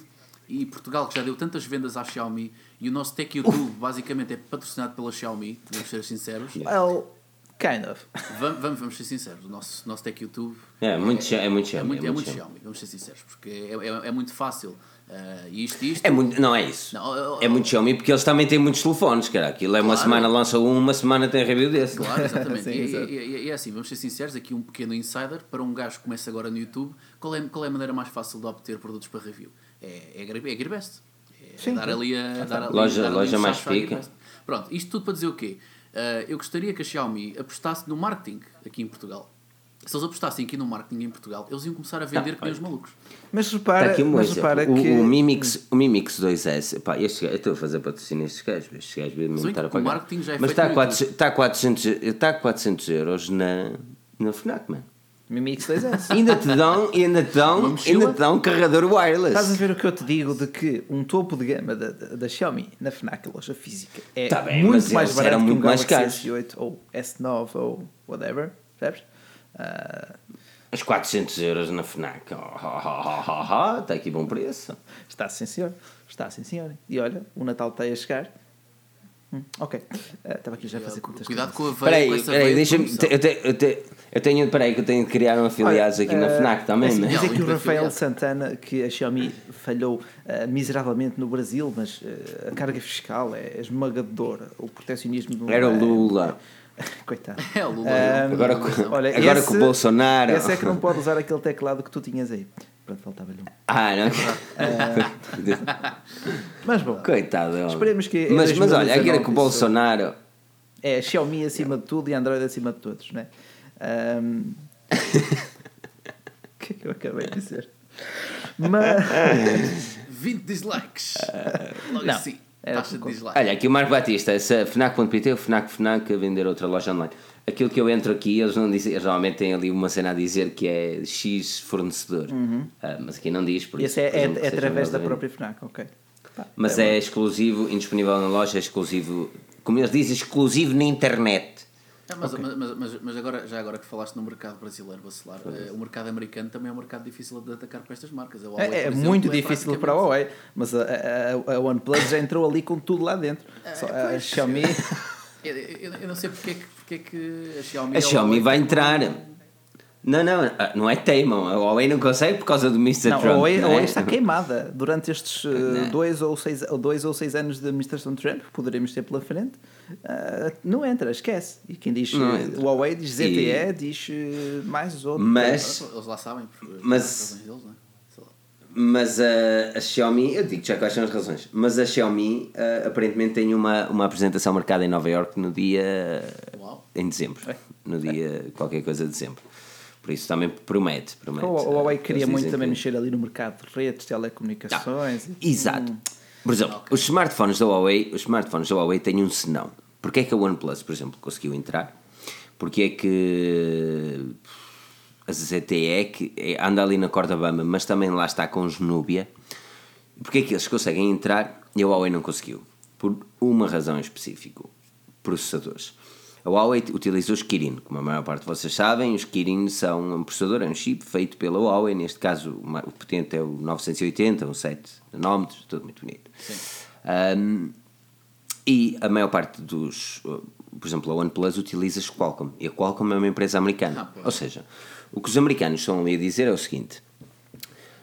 e Portugal, que já deu tantas vendas à Xiaomi e o nosso Tech YouTube basicamente é patrocinado pela Xiaomi, vamos ser sinceros. Well, kind of. Vamos, vamos, vamos ser sinceros, o nosso, nosso Tech YouTube é muito, Xia- é muito é Xiaomi. muito, é muito Xiaomi. Xiaomi, vamos ser sinceros, porque é, é, é muito fácil. e isto e isto. É muito, não é isso. Não, eu- É muito Xiaomi porque eles também têm muitos telefones, cara. Aquilo é uma Claro. semana lança um, uma semana tem review desse. Claro, exatamente. Sim, e, e- e- e é assim, vamos ser sinceros, aqui um pequeno insider para um gajo que começa agora no YouTube, qual é, qual é a maneira mais fácil de obter produtos para review? É, é, Gear- é Gearbest. É, Sim, dar sim. ali a dar ali, Loja- dar ali loja um mais pica. Pronto, isto tudo para dizer o quê? Ah, eu gostaria que a Xiaomi apostasse no marketing aqui em Portugal. Se eles apostassem aqui no marketing em Portugal, eles iam começar a vender que nem os malucos. Mas Está repara, aqui um mas repara o, que. o, Mimix, o Mimix 2S, pá, este, eu estou a fazer patrocínio a estes gajos, estes gajos Mas estar a o pagar. marketing já é Mas feito está a, no 400, está, a 400, está a 400 euros na, na FNAC, mano. Mimix 2S. Ainda te dão, ainda te dão, ainda te dão carregador wireless. Estás a ver o que eu te digo de que um topo de gama da, da, da Xiaomi na FNAC, loja física, é Tá bem, muito mais barato eram que um muito mais Galaxy caros. S8 ou S9 ou whatever, percebes? Ah, Os 400 euros na FNAC. Oh, oh, oh, oh, Está aqui bom preço. está sim senhor, está sim senhor. E olha, o Natal está aí a chegar. Hum, ok, estava aqui já a fazer contas. Cuidado com a veia, com aí, essa espera aí, veia de deixa-me. Eu, te- eu, te- eu tenho. Espera aí, que eu tenho de criar um afiliados aqui na eh, FNAC também, assim, né? Diz Não, aqui o Rafael afiliado. Santana que a Xiaomi falhou ah, miseravelmente no Brasil, mas a carga fiscal é esmagadora. O protecionismo não Era o é- Lula. Coitado. É o Lula. Ah, Agora, com- Olha, agora esse- com o Bolsonaro. Esse é que não pode usar aquele teclado que tu tinhas aí. Pronto, faltava-lhe um. Ah, não. Mas bom, Coitado. homem. Esperemos que Mas, mas olha, aqui era 2019 com o Bolsonaro. é Xiaomi acima de tudo e Android acima de todos, não é? Ahm, O que é que eu acabei de dizer? Mas. 20 dislikes. Logo Não, assim. Taxa de por- dislike. Olha, aqui o Marco Batista, essa FNAC.pt, o FNAC FNAC a vender outra loja online. Aquilo que eu entro aqui, eles não dizem, eles normalmente têm ali uma cena a dizer que é X fornecedor. Ah, mas aqui não diz, por Esse isso. é, é, é através da própria FNAC, ok. Mas é exclusivo, indisponível na loja, é exclusivo, como eles dizem, exclusivo na internet. Ah, mas, mas, mas, mas, mas agora, já agora que falaste no mercado brasileiro, vacilar, eh, o mercado americano também é um mercado difícil de atacar para estas marcas. A Huawei, É, é exemplo, muito é difícil para a praticamente- Huawei, mas a, a, a OnePlus já entrou ali com tudo lá dentro. Só a. Xiaomi. Eu, eu, eu não sei porque é que, porque é que a Xiaomi. A Xiaomi Huawei vai entrar. Não, não, ah, não é teimam. A Huawei não consegue por causa do Mr. Não, a Trump. Huawei, a não é? Huawei está queimada durante estes Não. dois, ou seis, ou dois ou seis anos de administração de Trump, que poderemos ter pela frente. uh, não entra, esquece. E quem diz Não uh. Huawei diz ZTE, E- diz uh, mais outro. Mas, Eles lá sabem, por Mas- deles, é? Mas a, a Xiaomi, eu digo já quais são as razões, mas a Xiaomi ah, aparentemente tem uma, uma apresentação marcada em Nova York no dia. Uau. Em dezembro. É. No dia qualquer coisa de dezembro. Por isso também promete. promete O, o Huawei Ah, queria muito dizem também que- mexer ali no mercado de redes, telecomunicações. e- Exato. Por exemplo, os smartphones da Huawei, os smartphones da Huawei têm um senão. Porquê é que a OnePlus, por exemplo, conseguiu entrar? Porque é que a ZTE que é- anda ali na corda bamba, mas também lá está com os Nubia. Porquê é que eles conseguem entrar e a Huawei não conseguiu? Por uma razão em específico: processadores. A Huawei utiliza os Kirin, como a maior parte de vocês sabem, os Kirin são um processador, é um chip feito pela Huawei, neste caso o potente é o 980, um 7 nanómetros, tudo muito bonito. Um, E a maior parte dos. uh, Por exemplo, a OnePlus utiliza Qualcomm. E a Qualcomm é uma empresa americana. Ah. Ou seja, o que os americanos estão ali a dizer é o seguinte: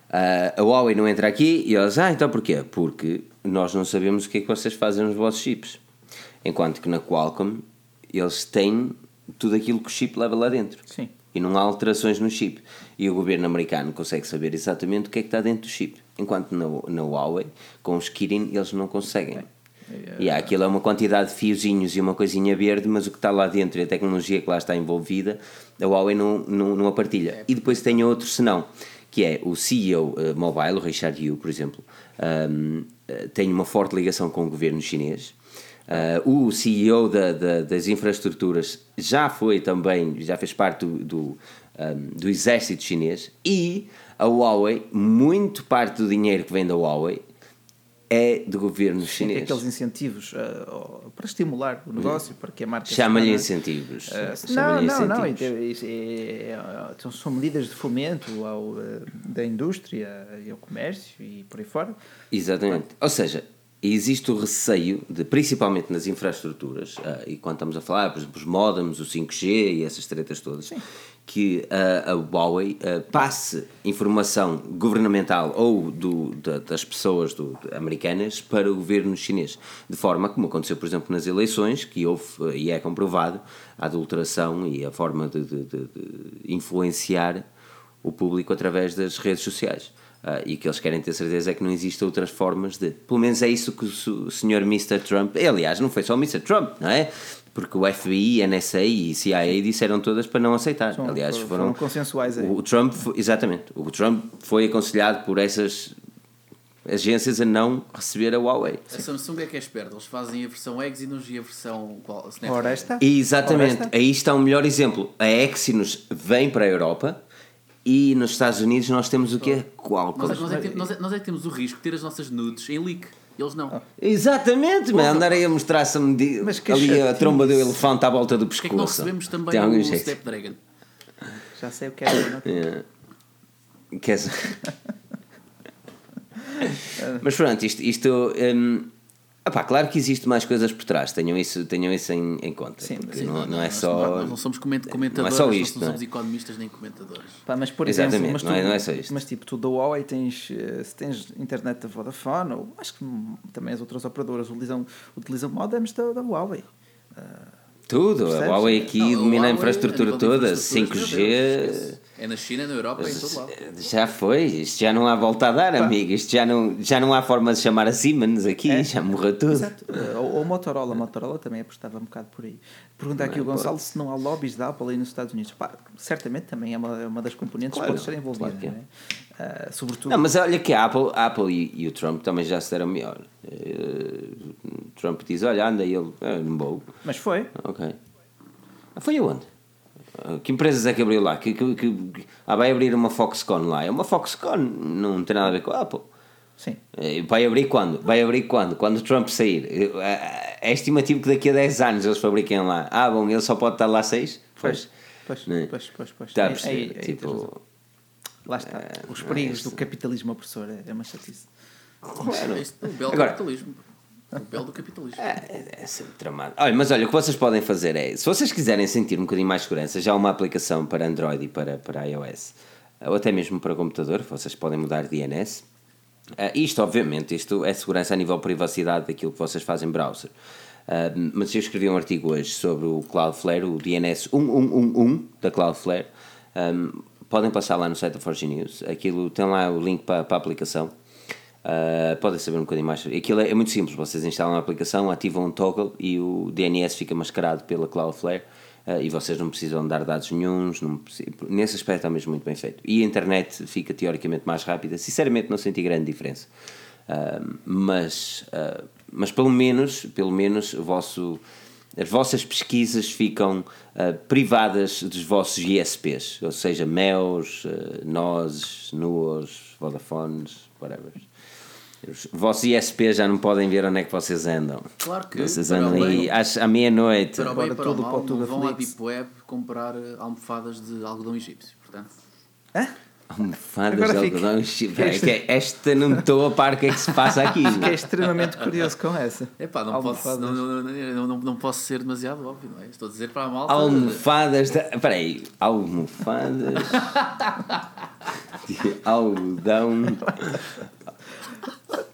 ah, a Huawei não entra aqui e eles, ah, então porquê? Porque nós não sabemos o que é que vocês fazem nos vossos chips. Enquanto que na Qualcomm eles têm tudo aquilo que o chip leva lá dentro. Sim. E não há alterações no chip. E o governo americano consegue saber exatamente o que é que está dentro do chip. Enquanto na, na Huawei, com os Kirin, eles não conseguem. E há aquilo é uma quantidade de fiozinhos e uma coisinha verde, mas o que está lá dentro e a tecnologia que lá está envolvida, a Huawei não, não, não a partilha. E depois tem outro senão, que é o CEO eh, mobile, o Richard Yu, por exemplo, ahm, eh, tem uma forte ligação com o governo chinês. Ah, o CEO da- da- das infraestruturas já foi também, já fez parte do, do, ahm, do exército chinês e a Huawei, muito parte do dinheiro que vem da Huawei é do governo Tem chinês. aqueles incentivos ah, ó, para estimular o negócio, para que a marca Chama-lhe incentivos. Ah, não, não, não. incentivos. Isso é- é- são- medidas de fomento ao, ah, da indústria e ao comércio e por aí fora. Exatamente. Ou seja, existe o receio, de, principalmente nas infraestruturas, ah, e quando estamos a falar, por exemplo, os modems, o 5G e essas tretas todas, que ah, a Huawei ah, passe informação governamental ou do, da- das pessoas do- americanas para o governo chinês. De forma como aconteceu, por exemplo, nas eleições, que houve, e é comprovado, a adulteração e a forma de- de- de- de influenciar o público através das redes sociais. Ah, e o que eles querem ter certeza é que não existem outras formas de. Pelo menos é isso que o senhor Mr. Trump. Aliás, não foi só o Mr. Trump, não é? Porque o FBI, NSA e CIA disseram todas para não aceitar. São- Aliás, foram- foram, consensuais aí. O Trump, foi- exatamente. O Trump foi aconselhado por essas agências a não receber a Huawei. A Samsung é que é esperta. Eles fazem a versão Exynos e a versão qual? Snapdragon. Exatamente, aí está o melhor exemplo. A Exynos vem para a Europa e nos Estados Unidos nós temos o quê? Qualcomm. Nós, é- nós, é que, tem- nós, é, nós é que temos o risco de ter as nossas nudes em leak. Eles não. Ah. Exatamente, mas andar aí a mostrar-se medi- Mas que ali a tromba do elefante à volta do que pescoço. é que nós recebemos também Tem algum o jeito. Snapdragon? Já sei o que é. não? É. Quer dizer- Mas pronto, isto. isto hum, opá, claro que existe mais coisas por trás, tenham isso, tenham isso em, em conta. Sim, porque sim, não, não é Nós- só. Nós não somos coment- comentadores, só nós isto, não não é? somos economistas nem comentadores. Pá, mas por Exatamente, exemplo, mas não é- tu, não é só isto. Mas tipo, tu da Huawei tens, eh, se tens internet da Vodafone, ou acho que também as outras operadoras utilizam, utilizam modems da, da Huawei. Tudo, a Percebes? Huawei aqui Não, domina a infraestrutura toda, infraestruturas, 5G. É na China, na Europa, é em todo lado. Já foi, isto já não há volta a dar, amigo. Isto já não, já não há forma de chamar a Siemens aqui, já morreu tudo. Exato. Ou, ou Motorola. Motorola também apostava um bocado por aí. Pergunta aqui o Gonçalo se não há lobbies da Apple aí nos Estados Unidos. Pá, certamente também é uma, é uma das componentes Claro, que pode estar envolvida. claro é. não é? Ah, sobretudo. Não, mas olha que a Apple, a Apple e, e o Trump também já se deram melhor. Eh, Trump diz: Olha, anda, e ele, "Ah, não vou. Mas foi. Ok. Foi aonde? Ah, Que empresas é que abriu lá? Que, que, que- ah, vai abrir uma Foxconn lá. É uma Foxconn, não tem nada a ver com a Apple. Sim. Eh, Vai abrir quando? Vai abrir quando? Quando o Trump sair. Eh, É estimativo que daqui a 10 anos eles fabriquem lá. Ah, bom, ele só pode estar lá 6? Pois. Pois, Né? pois, pois, pois. Está a Aí- perceber? aí- aí tens razão. tipo, Lá está. Os não é perigos isso. do capitalismo opressor. É é uma chatice. É isto, o belo Agora- capitalismo. O belo do capitalismo. É, é sempre tramado. Olha, mas olha, o que vocês podem fazer é, se vocês quiserem sentir um bocadinho mais segurança, já há uma aplicação para Android e para, para iOS, ou até mesmo para computador, vocês podem mudar DNS. Ah, isto, obviamente, isto é segurança a nível de privacidade daquilo que vocês fazem em browser. Ah, mas eu escrevi um artigo hoje sobre o Cloudflare, o DNS 1111 da Cloudflare. Ah, podem passar lá no site da Forge News. Aquilo tem lá o link para, para a aplicação. Uh, podem saber um bocadinho mais. Aquilo é, é muito simples. Vocês instalam a aplicação, ativam um toggle e o DNS fica mascarado pela Cloudflare uh, e vocês não precisam dar dados nenhums. Não nesse aspecto está mesmo muito bem feito. E a internet fica teoricamente mais rápida. Sinceramente, não senti grande diferença. Uh, mas, mas pelo menos, pelo menos o vosso, as vossas pesquisas ficam uh, privadas dos vossos ISPs, ou seja, MEUs, uh, NOS, NUOS, Vodafones, whatever. Os vossos ISPs já não podem ver onde é que vocês andam. Claro que, Vocês andam aí às, à meia-noite. Para o bem e para o tudo mal, para o não vão à. Deep Web comprar eh, almofadas de algodão egípcio. Portanto, Hã? Almofadas Agora de algodão. Espera, é esta não estou a par o que é que se passa aqui. Fiquei extremamente curioso com essa. Epá, não posso, não, não, não, não posso ser demasiado óbvio, não é? Estou a dizer para a malta. Almofadas de. Espera aí. Almofadas. de algodão.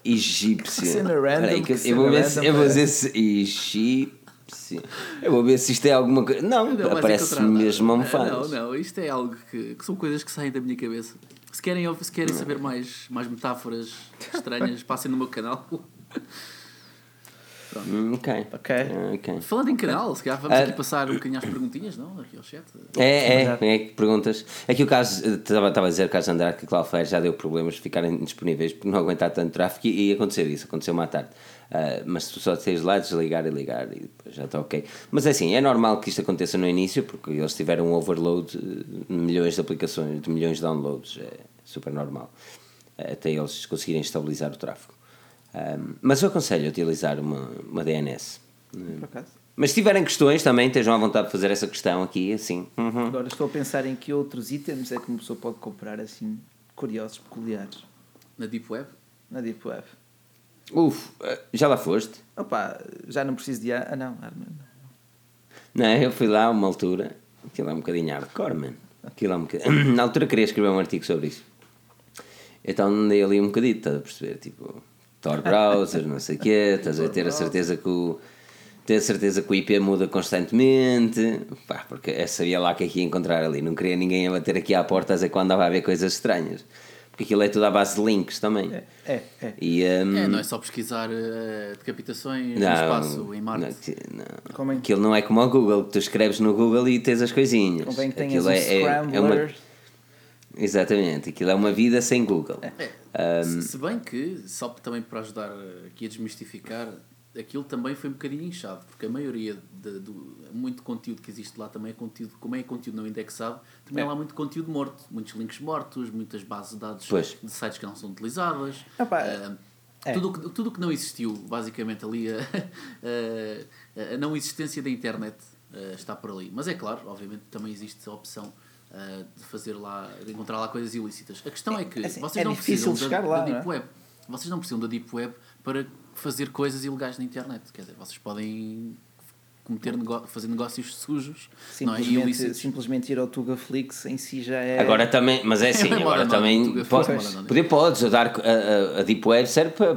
Egípcia. Cena random, Espera aí, que eu vou ver se. Eu vou ver parece. se. Egípcia. Eu vou ver se isto é alguma coisa. Não, Não, nada. mesmo almofadas. Não, não, isto é algo que, que são coisas que saem da minha cabeça. Se querem, se querem saber mais, mais metáforas estranhas, passem no meu canal. Hum, Ok. Ok. Ok. Falando em canal, se calhar vamos Ah. aqui passar um bocadinho às perguntinhas, não? Aqui ao chat. É, é, é que perguntas. Aqui o caso, estava estava a dizer, o caso de Andrade, que Cloudflare já deu problemas de ficarem disponíveis por não aguentar tanto tráfego e, e acontecer isso, aconteceu uma tarde. Ah, mas tu só tens lá desligar e ligar e depois já está ok. Mas é assim, é normal que isto aconteça no início, porque eles tiveram um overload de milhões de aplicações, de milhões de downloads, é super normal. eh, Até eles conseguirem estabilizar o tráfego. Mas eu aconselho a utilizar uma, uma DNS. Por acaso. Mas se tiverem questões também, estejam à vontade de fazer essa questão aqui, assim. Uhum. Agora estou a pensar em que outros itens é que uma pessoa pode comprar assim, curiosos, peculiares, Na Deep Web. na Deep Web. Uf, eh, já lá foste? Opa, já não preciso de. Ah, não, não. Não, eu fui lá a uma altura, aquilo é um bocadinho hardcore, man. Aquilo é um bocadinho... Na altura queria escrever um artigo sobre isso. Então andei ali um bocadinho, estás a perceber? Tipo, Tor browser, não sei o quê, estás a ter a certeza que o. Ter a certeza que o IP muda constantemente, pá, porque eu sabia lá que é que ia encontrar ali. Não queria ninguém a bater aqui à porta a dizer quando andava a ver coisas estranhas. Porque aquilo é tudo à base de links também. É, é, é. E, hum, É, não é só pesquisar eh, decapitações no Não, espaço, em Marte. não, que- não. Convém- Aquilo não é como o Google, que tu escreves no Google e tens as coisinhas. Convém que tenhas Aquilo um é- é- é uma-. Exatamente, aquilo é uma vida sem Google. É, se, se bem que, só também para ajudar aqui a desmistificar, aquilo também foi um bocadinho inchado, porque a maioria de, do muito conteúdo que existe lá também é conteúdo, como é conteúdo não indexado, também É. há lá muito conteúdo morto, muitos links mortos, muitas bases de dados Pois. de sites que não são utilizadas. Pá, Ah, é. Tudo o que, tudo que não existiu, basicamente, ali, a, a- a não existência da internet ah, está por ali. Mas é claro, obviamente, também existe a opção ah, de fazer lá, de encontrar lá coisas ilícitas. A questão é, que assim, vocês é não precisam da, lá, da não Deep é? Web. Vocês não precisam da Deep Web para fazer coisas ilegais na internet. Quer dizer, vocês podem cometer nego fazer negócios sujos não é? e Simplesmente, ilícitos. simplesmente ir ao Tugaflix em si já é. Agora também, mas é assim, É, agora moda também pode, nórdica. poder podes, a, dar, a, a- a Deep Web serve para,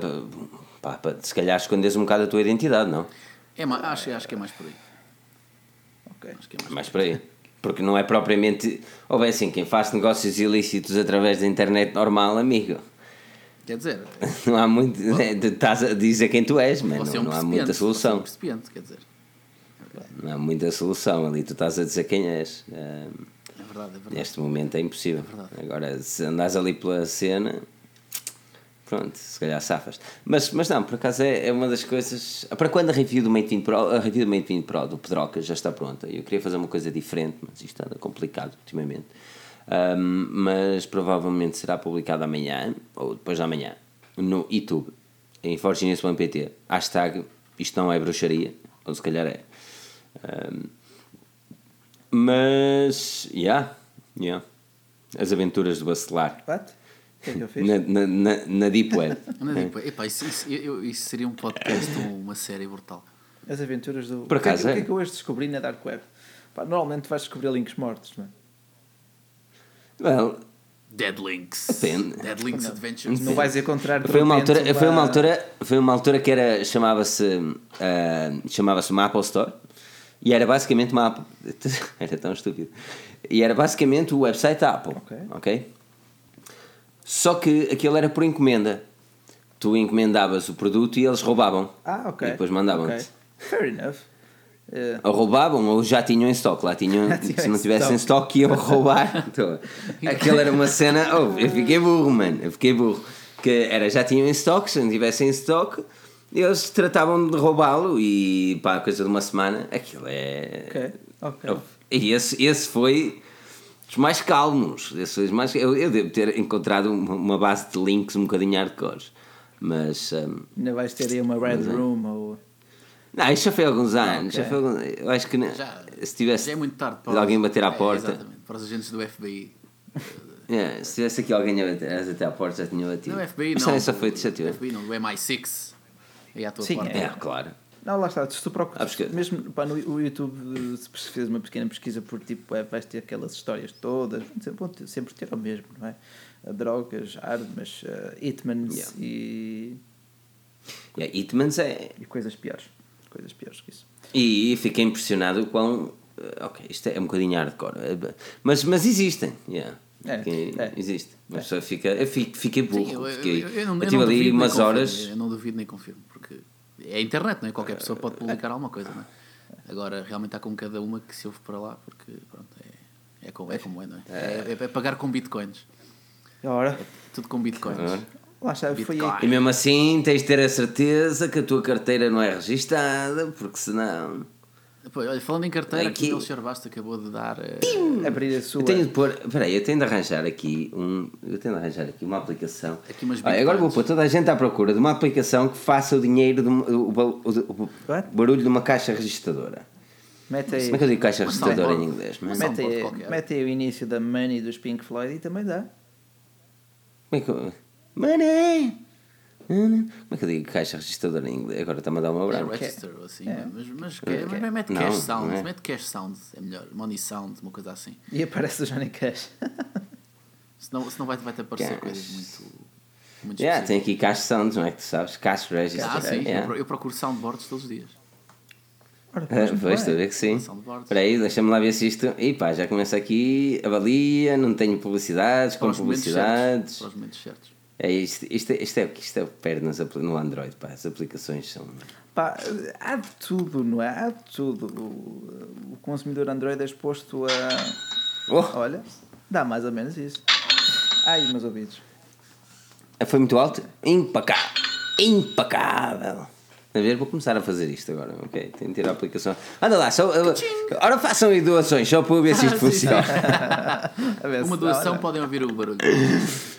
para, para, se calhar esconderes um bocado a tua identidade, não? É, acho, acho que é mais por aí. Ok. Acho que é mais Mais para aí. Porque não é propriamente. Ou bem assim, quem faz negócios ilícitos através da internet normal, amigo. Quer dizer, Não há muito. é, Estás a dizer quem tu és, mas é não, um não há muita você é um solução. quer dizer. Não há muita solução ali, tu estás a dizer quem és. É verdade, é verdade. Neste momento é impossível. verdade. Agora, se andas ali pela cena, pronto, se calhar safas. Mas, mas não, por acaso é, é uma das coisas. Para quando a review do Mate 20 Pro, a review do Mate 20 Pro do Pedroca já está pronta. Eu queria fazer uma coisa diferente, mas isto anda complicado ultimamente. Ahm, mas provavelmente será publicado amanhã ou depois de amanhã no YouTube em forginews.pt. Hashtag isto não é bruxaria, ou se calhar é. Ahm, mas, yeah, yeah. As aventuras do Bacelar What? Que é que eu fiz? na, na, na, na Deep Web. Não é tipo, epá, isso, isso, eu- isso seria um podcast ou uma série brutal. As aventuras do. Por o que é que- acaso o que é é. que eu hoje descobri na Dark Web? Pá, normalmente vais descobrir links mortos, não é? Well, Dead Links. Depende. Dead Links Adventures. Não vais encontrar. de foi uma altura, foi uma altura, foi uma altura que era chamava-se ah, chamava-se uma Apple Store e era basicamente uma Apple, era tão estúpido. E era basicamente o website da Apple, Ok. ok? Só que aquilo era por encomenda. Tu encomendavas o produto e eles roubavam. Ah, ok. E depois mandavam-te. Ok. Fair enough. Eh, Ou roubavam ou já tinham em stock. Lá tinham, se não em tivessem em stock, iam roubar. Então, aquilo era uma cena. Oh, eu fiquei burro, mano. Eu fiquei burro. Que era, já tinham em stock, se não tivessem em stock, eles tratavam de roubá-lo e pá, coisa de uma semana. Aquilo é. ok, ok. Oh, E esse, esse foi dos mais calmos. Esse foi dos mais, eu, eu devo ter encontrado uma, base de links um bocadinho hardcore. Mas. hum, Ainda vais ter aí uma Red é. Room ou. não, isto já foi há alguns anos. ok. Já foi alguns- eu acho que Já, se tivesse já é muito tarde de alguém bater à é, porta. exatamente, para os agentes do FBI. Yeah, se tivesse aqui alguém a bater até à porta, já tinha batido. Não, o FBI Mas não. só foi o de chateou. FBI não, o MI6. Aí à tua Sim, porta. É, claro. Não, lá está, se tu procuras, Ah, mesmo pá, no o YouTube, se fizes uma pequena pesquisa por tipo, é, vais ter aquelas histórias todas, vão ter- sempre ter o mesmo, não é? Uh, Drogas, armas, uh, hitmans Yeah. e, Yeah, Hitmans é. e coisas piores. Coisas piores que isso. E fiquei impressionado o quão. eh, Ok, isto é um bocadinho hardcore. eh, Mas, mas existem. Yeah. É, é. Existe. Uma pessoa fica. Eu fiquei, fiquei burro. Sim, eu, eu, fiquei, eu, eu não, eu eu tive não ali umas confirmo, horas. Eu não duvido nem confirmo, porque é a internet, não é? Qualquer pessoa pode publicar alguma coisa, não é? Agora, realmente há com cada uma que se ouve para lá, porque pronto, é, é, como, é como é, não é? É, é pagar com bitcoins. Ora, Tudo com bitcoins. Ora. lá está, foi aí. E mesmo assim tens de ter a certeza que a tua carteira não é registada, porque senão. Depois, olha, falando em carteira, Aqui- aqui o Sr. Basta acabou de dar. eh, abrir a sua. Eu tenho de pôr. Peraí, eu tenho de arranjar aqui um. Eu tenho de arranjar aqui uma aplicação. Aqui umas Olha, agora vou pôr toda a gente à procura de uma aplicação que faça o dinheiro, de, uma- o, o- o- barulho de uma caixa registradora. Mete aí, Como é que eu digo caixa registradora em inglês? Mas, mete, aí, mete aí o início da Money dos Pink Floyd e também dá. como é que eu. Money! Como é que eu digo caixa registradora em inglês? Agora está-me a dar uma É branca. register ou assim, É. mas, mas, que- mas mete Não, cash não sound, é. mete cash sound, é melhor, money sound, uma coisa assim. E aparece o Johnny Cash. Senão, senão vai, vai-te aparecer Cash. coisas muito. muito Yeah, tem específicas. aqui cash sounds, não é que tu sabes? Cash register. Ah, sim, Yeah. eu, pro- eu procuro soundboards todos os dias. Ora, Ah, pois, não estou a é? ver que sim. Espera aí, deixa-me lá ver se isto. E pá, já começa aqui, avalia, não tenho publicidades, com Para momentos certos. publicidades. Para os momentos certos. É isto, isto, é- isto é o que isto é o que perde nas no Android, pá, as aplicações são. Pá, há de tudo, não é? Há de tudo. O, o consumidor Android é exposto a. Oh, Olha, dá mais ou menos isso. Ai, meus ouvidos. foi muito alto? Impecável! Impecável! A ver, vou começar a fazer isto agora, ok? Tenho de tirar a aplicação. Anda lá, só, ora façam aí doações, só para ver se isto Ah, funciona. Uma doação podem ouvir o barulho.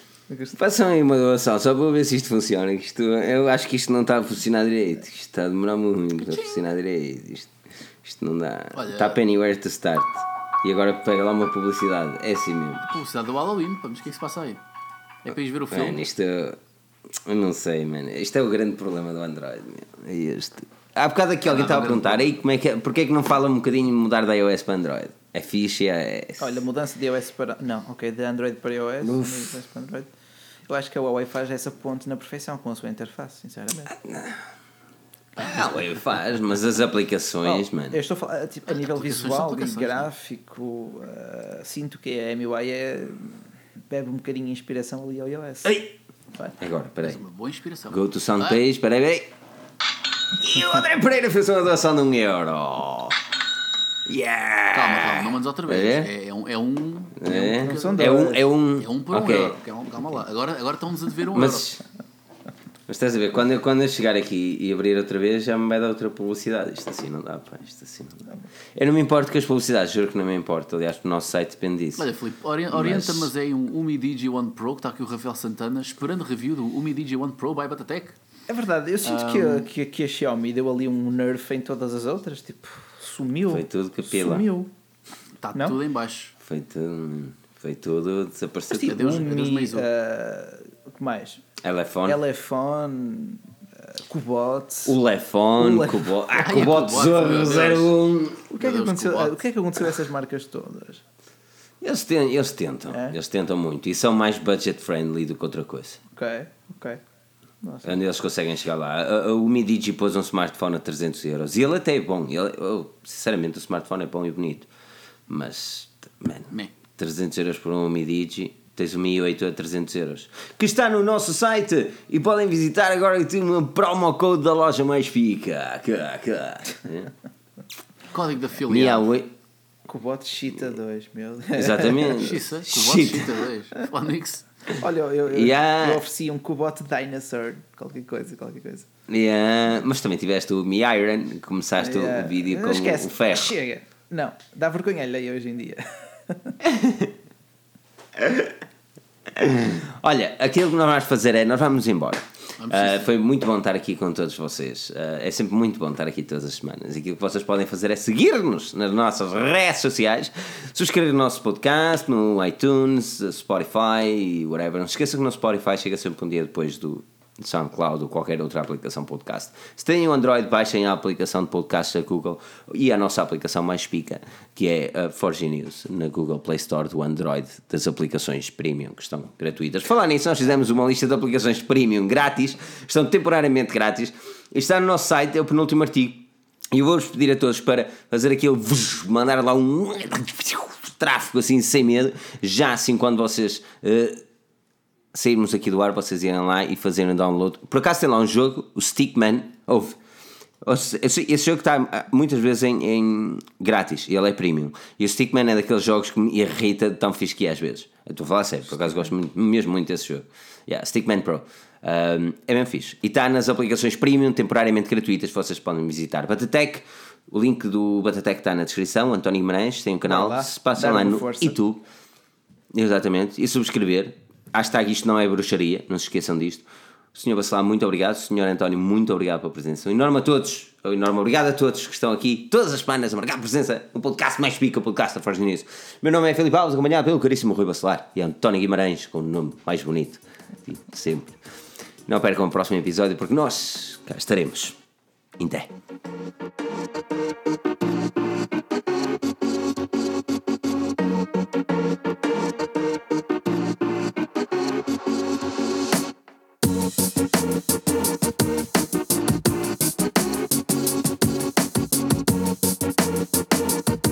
Façam aí uma doação, só para ver se isto funciona. Isto, eu acho que isto não está a funcionar direito. Isto está a demorar muito a funcionar direito. Isto, isto não dá. Olha- Está anywhere to start. E agora pega lá uma publicidade. É assim mesmo. Publicidade do Halloween, mas o que é que se passa aí? É para ir ver o Mano, filme. isto. Eu não sei, mano. Isto é o grande problema do Android. Meu. É este. Há bocado aqui alguém estava a perguntar aí como é que é, porque é que não fala um bocadinho de mudar da iOS para Android? É fixe, é. Olha, mudança de iOS para. Não, ok, de Android para iOS. de iOS para Android. Eu acho que a Huawei faz essa ponte na perfeição com a sua interface, sinceramente. Ah, ué, faz, mas as aplicações, Oh, mano. Eu estou a falar tipo, a nível visual e não é? gráfico. ah, sinto que a MUI é, bebe um bocadinho de inspiração ali ao iOS. Ei! Vai. Agora, peraí. Uma boa inspiração. Go to sound Ah, page, peraí, peraí. E o André Pereira fez uma doação de um euro. Yeah! Calma, calma, não mandes outra vez. É? É, é um. É um, É, é um, é um, é um por ok. um euro. Calma, calma lá. Agora, agora estão-nos a dever um Mas, mas estás a ver, quando eu, quando eu chegar aqui e abrir outra vez já me vai dar outra publicidade. Isto assim não dá, pá, isto assim não dá. Eu não me importo com as publicidades, juro que não me importo. Aliás, o nosso site depende disso. euro. Olha, Filipe, ori- orienta-me, mas é um Umi Digi One Pro, que está aqui o Rafael Santana, esperando review do Umi Digi One Pro by Batatec. É verdade, eu sinto que, a, que, a- que a Xiaomi deu ali um nerf em todas as outras, tipo, sumiu. Foi tudo capila. Sumiu. Está Não? tudo em baixo. Foi tudo, foi tudo desapareceu. Tipo, Adeus- Umi, adeus, Meizu. ah, o que mais? Telefone. Elefone, ah, Cubot. O Lefone, O Le- Cubo, ah, a Cubot, Tesouro meu Deus. 01. O que, é que aconteceu, Cubot. o que é que aconteceu a essas marcas todas? Eles, ten- eles tentam, É? eles tentam muito e são mais budget friendly do que outra coisa. Ok, ok. Nossa. Onde eles conseguem chegar lá. O Mi Digi pôs um smartphone a 300 euros e ele até é bom. Ele, eu, sinceramente, o smartphone é bom e bonito. Mas, man, Meh. 300 euros por um Mi Digi. Tens o Mi 8 a 300 euros. Que está no nosso site e podem visitar agora que tem um promo code da loja mais. Cá, cá. É. Código da Mi filial. A8. Cubot Cheetah 2, meu Deus. Exatamente. Chita 2. Phonics. Olha, eu, eu, Yeah. eu ofereci um Cubot Dinosaur, qualquer coisa, qualquer coisa. Yeah, Mas também tiveste o Mi Iron, começaste Yeah. o vídeo com Esquece, o ferro. Chega. Não, dá vergonha alheia hoje em dia. Olha, aquilo que nós vamos fazer é, nós vamos embora. Uh, foi muito bom estar aqui com todos vocês. Uh, é sempre muito bom estar aqui todas as semanas. E aquilo que vocês podem fazer é seguir-nos nas nossas redes sociais, subscrever o nosso podcast no iTunes, Spotify, whatever. Não se esqueça que no Spotify chega sempre um dia depois do, SoundCloud ou qualquer outra aplicação podcast. Se têm um Android, baixem a aplicação de podcast da Google e a nossa aplicação mais pica, que é a Forge News, na Google Play Store do Android, das aplicações premium, que estão gratuitas. Falar nisso, nós fizemos uma lista de aplicações premium grátis, estão temporariamente grátis, está no nosso site, é o penúltimo artigo. E eu vou-vos pedir a todos para fazer aquele mandar lá um tráfego assim sem medo, já assim quando vocês uh, sairmos aqui do ar, vocês irem lá e fazerem download. Por acaso tem lá um jogo, o Stickman, ouve. Esse, jogo está ah, muitas vezes em, em, grátis e ele é premium. E o Stickman é daqueles jogos que me irrita de tão fixe que é às vezes. Eu estou a falar sério, por acaso gosto muito, mesmo muito desse jogo. Yeah, Stickman Pro. Um, é bem fixe. E está nas aplicações premium, temporariamente gratuitas, vocês podem visitar. Batatec, o link do Batatec está na descrição. António Guimarães tem um canal, lá, se passam lá no força. YouTube. Exatamente. E subscrever Hashtag isto não é bruxaria, não se esqueçam disto. Senhor Bacelar, muito obrigado. Senhor António, muito obrigado pela presença. Um enorme a todos, um enorme obrigado a todos que estão aqui todas as semanas a marcar presença no podcast mais pica, o podcast da Forge News. Meu nome é Felipe Alves, acompanhado pelo caríssimo Rui Bacelar e António Guimarães, com o nome mais bonito de sempre. Não percam o próximo episódio porque nós cá estaremos. Inté. Thank you.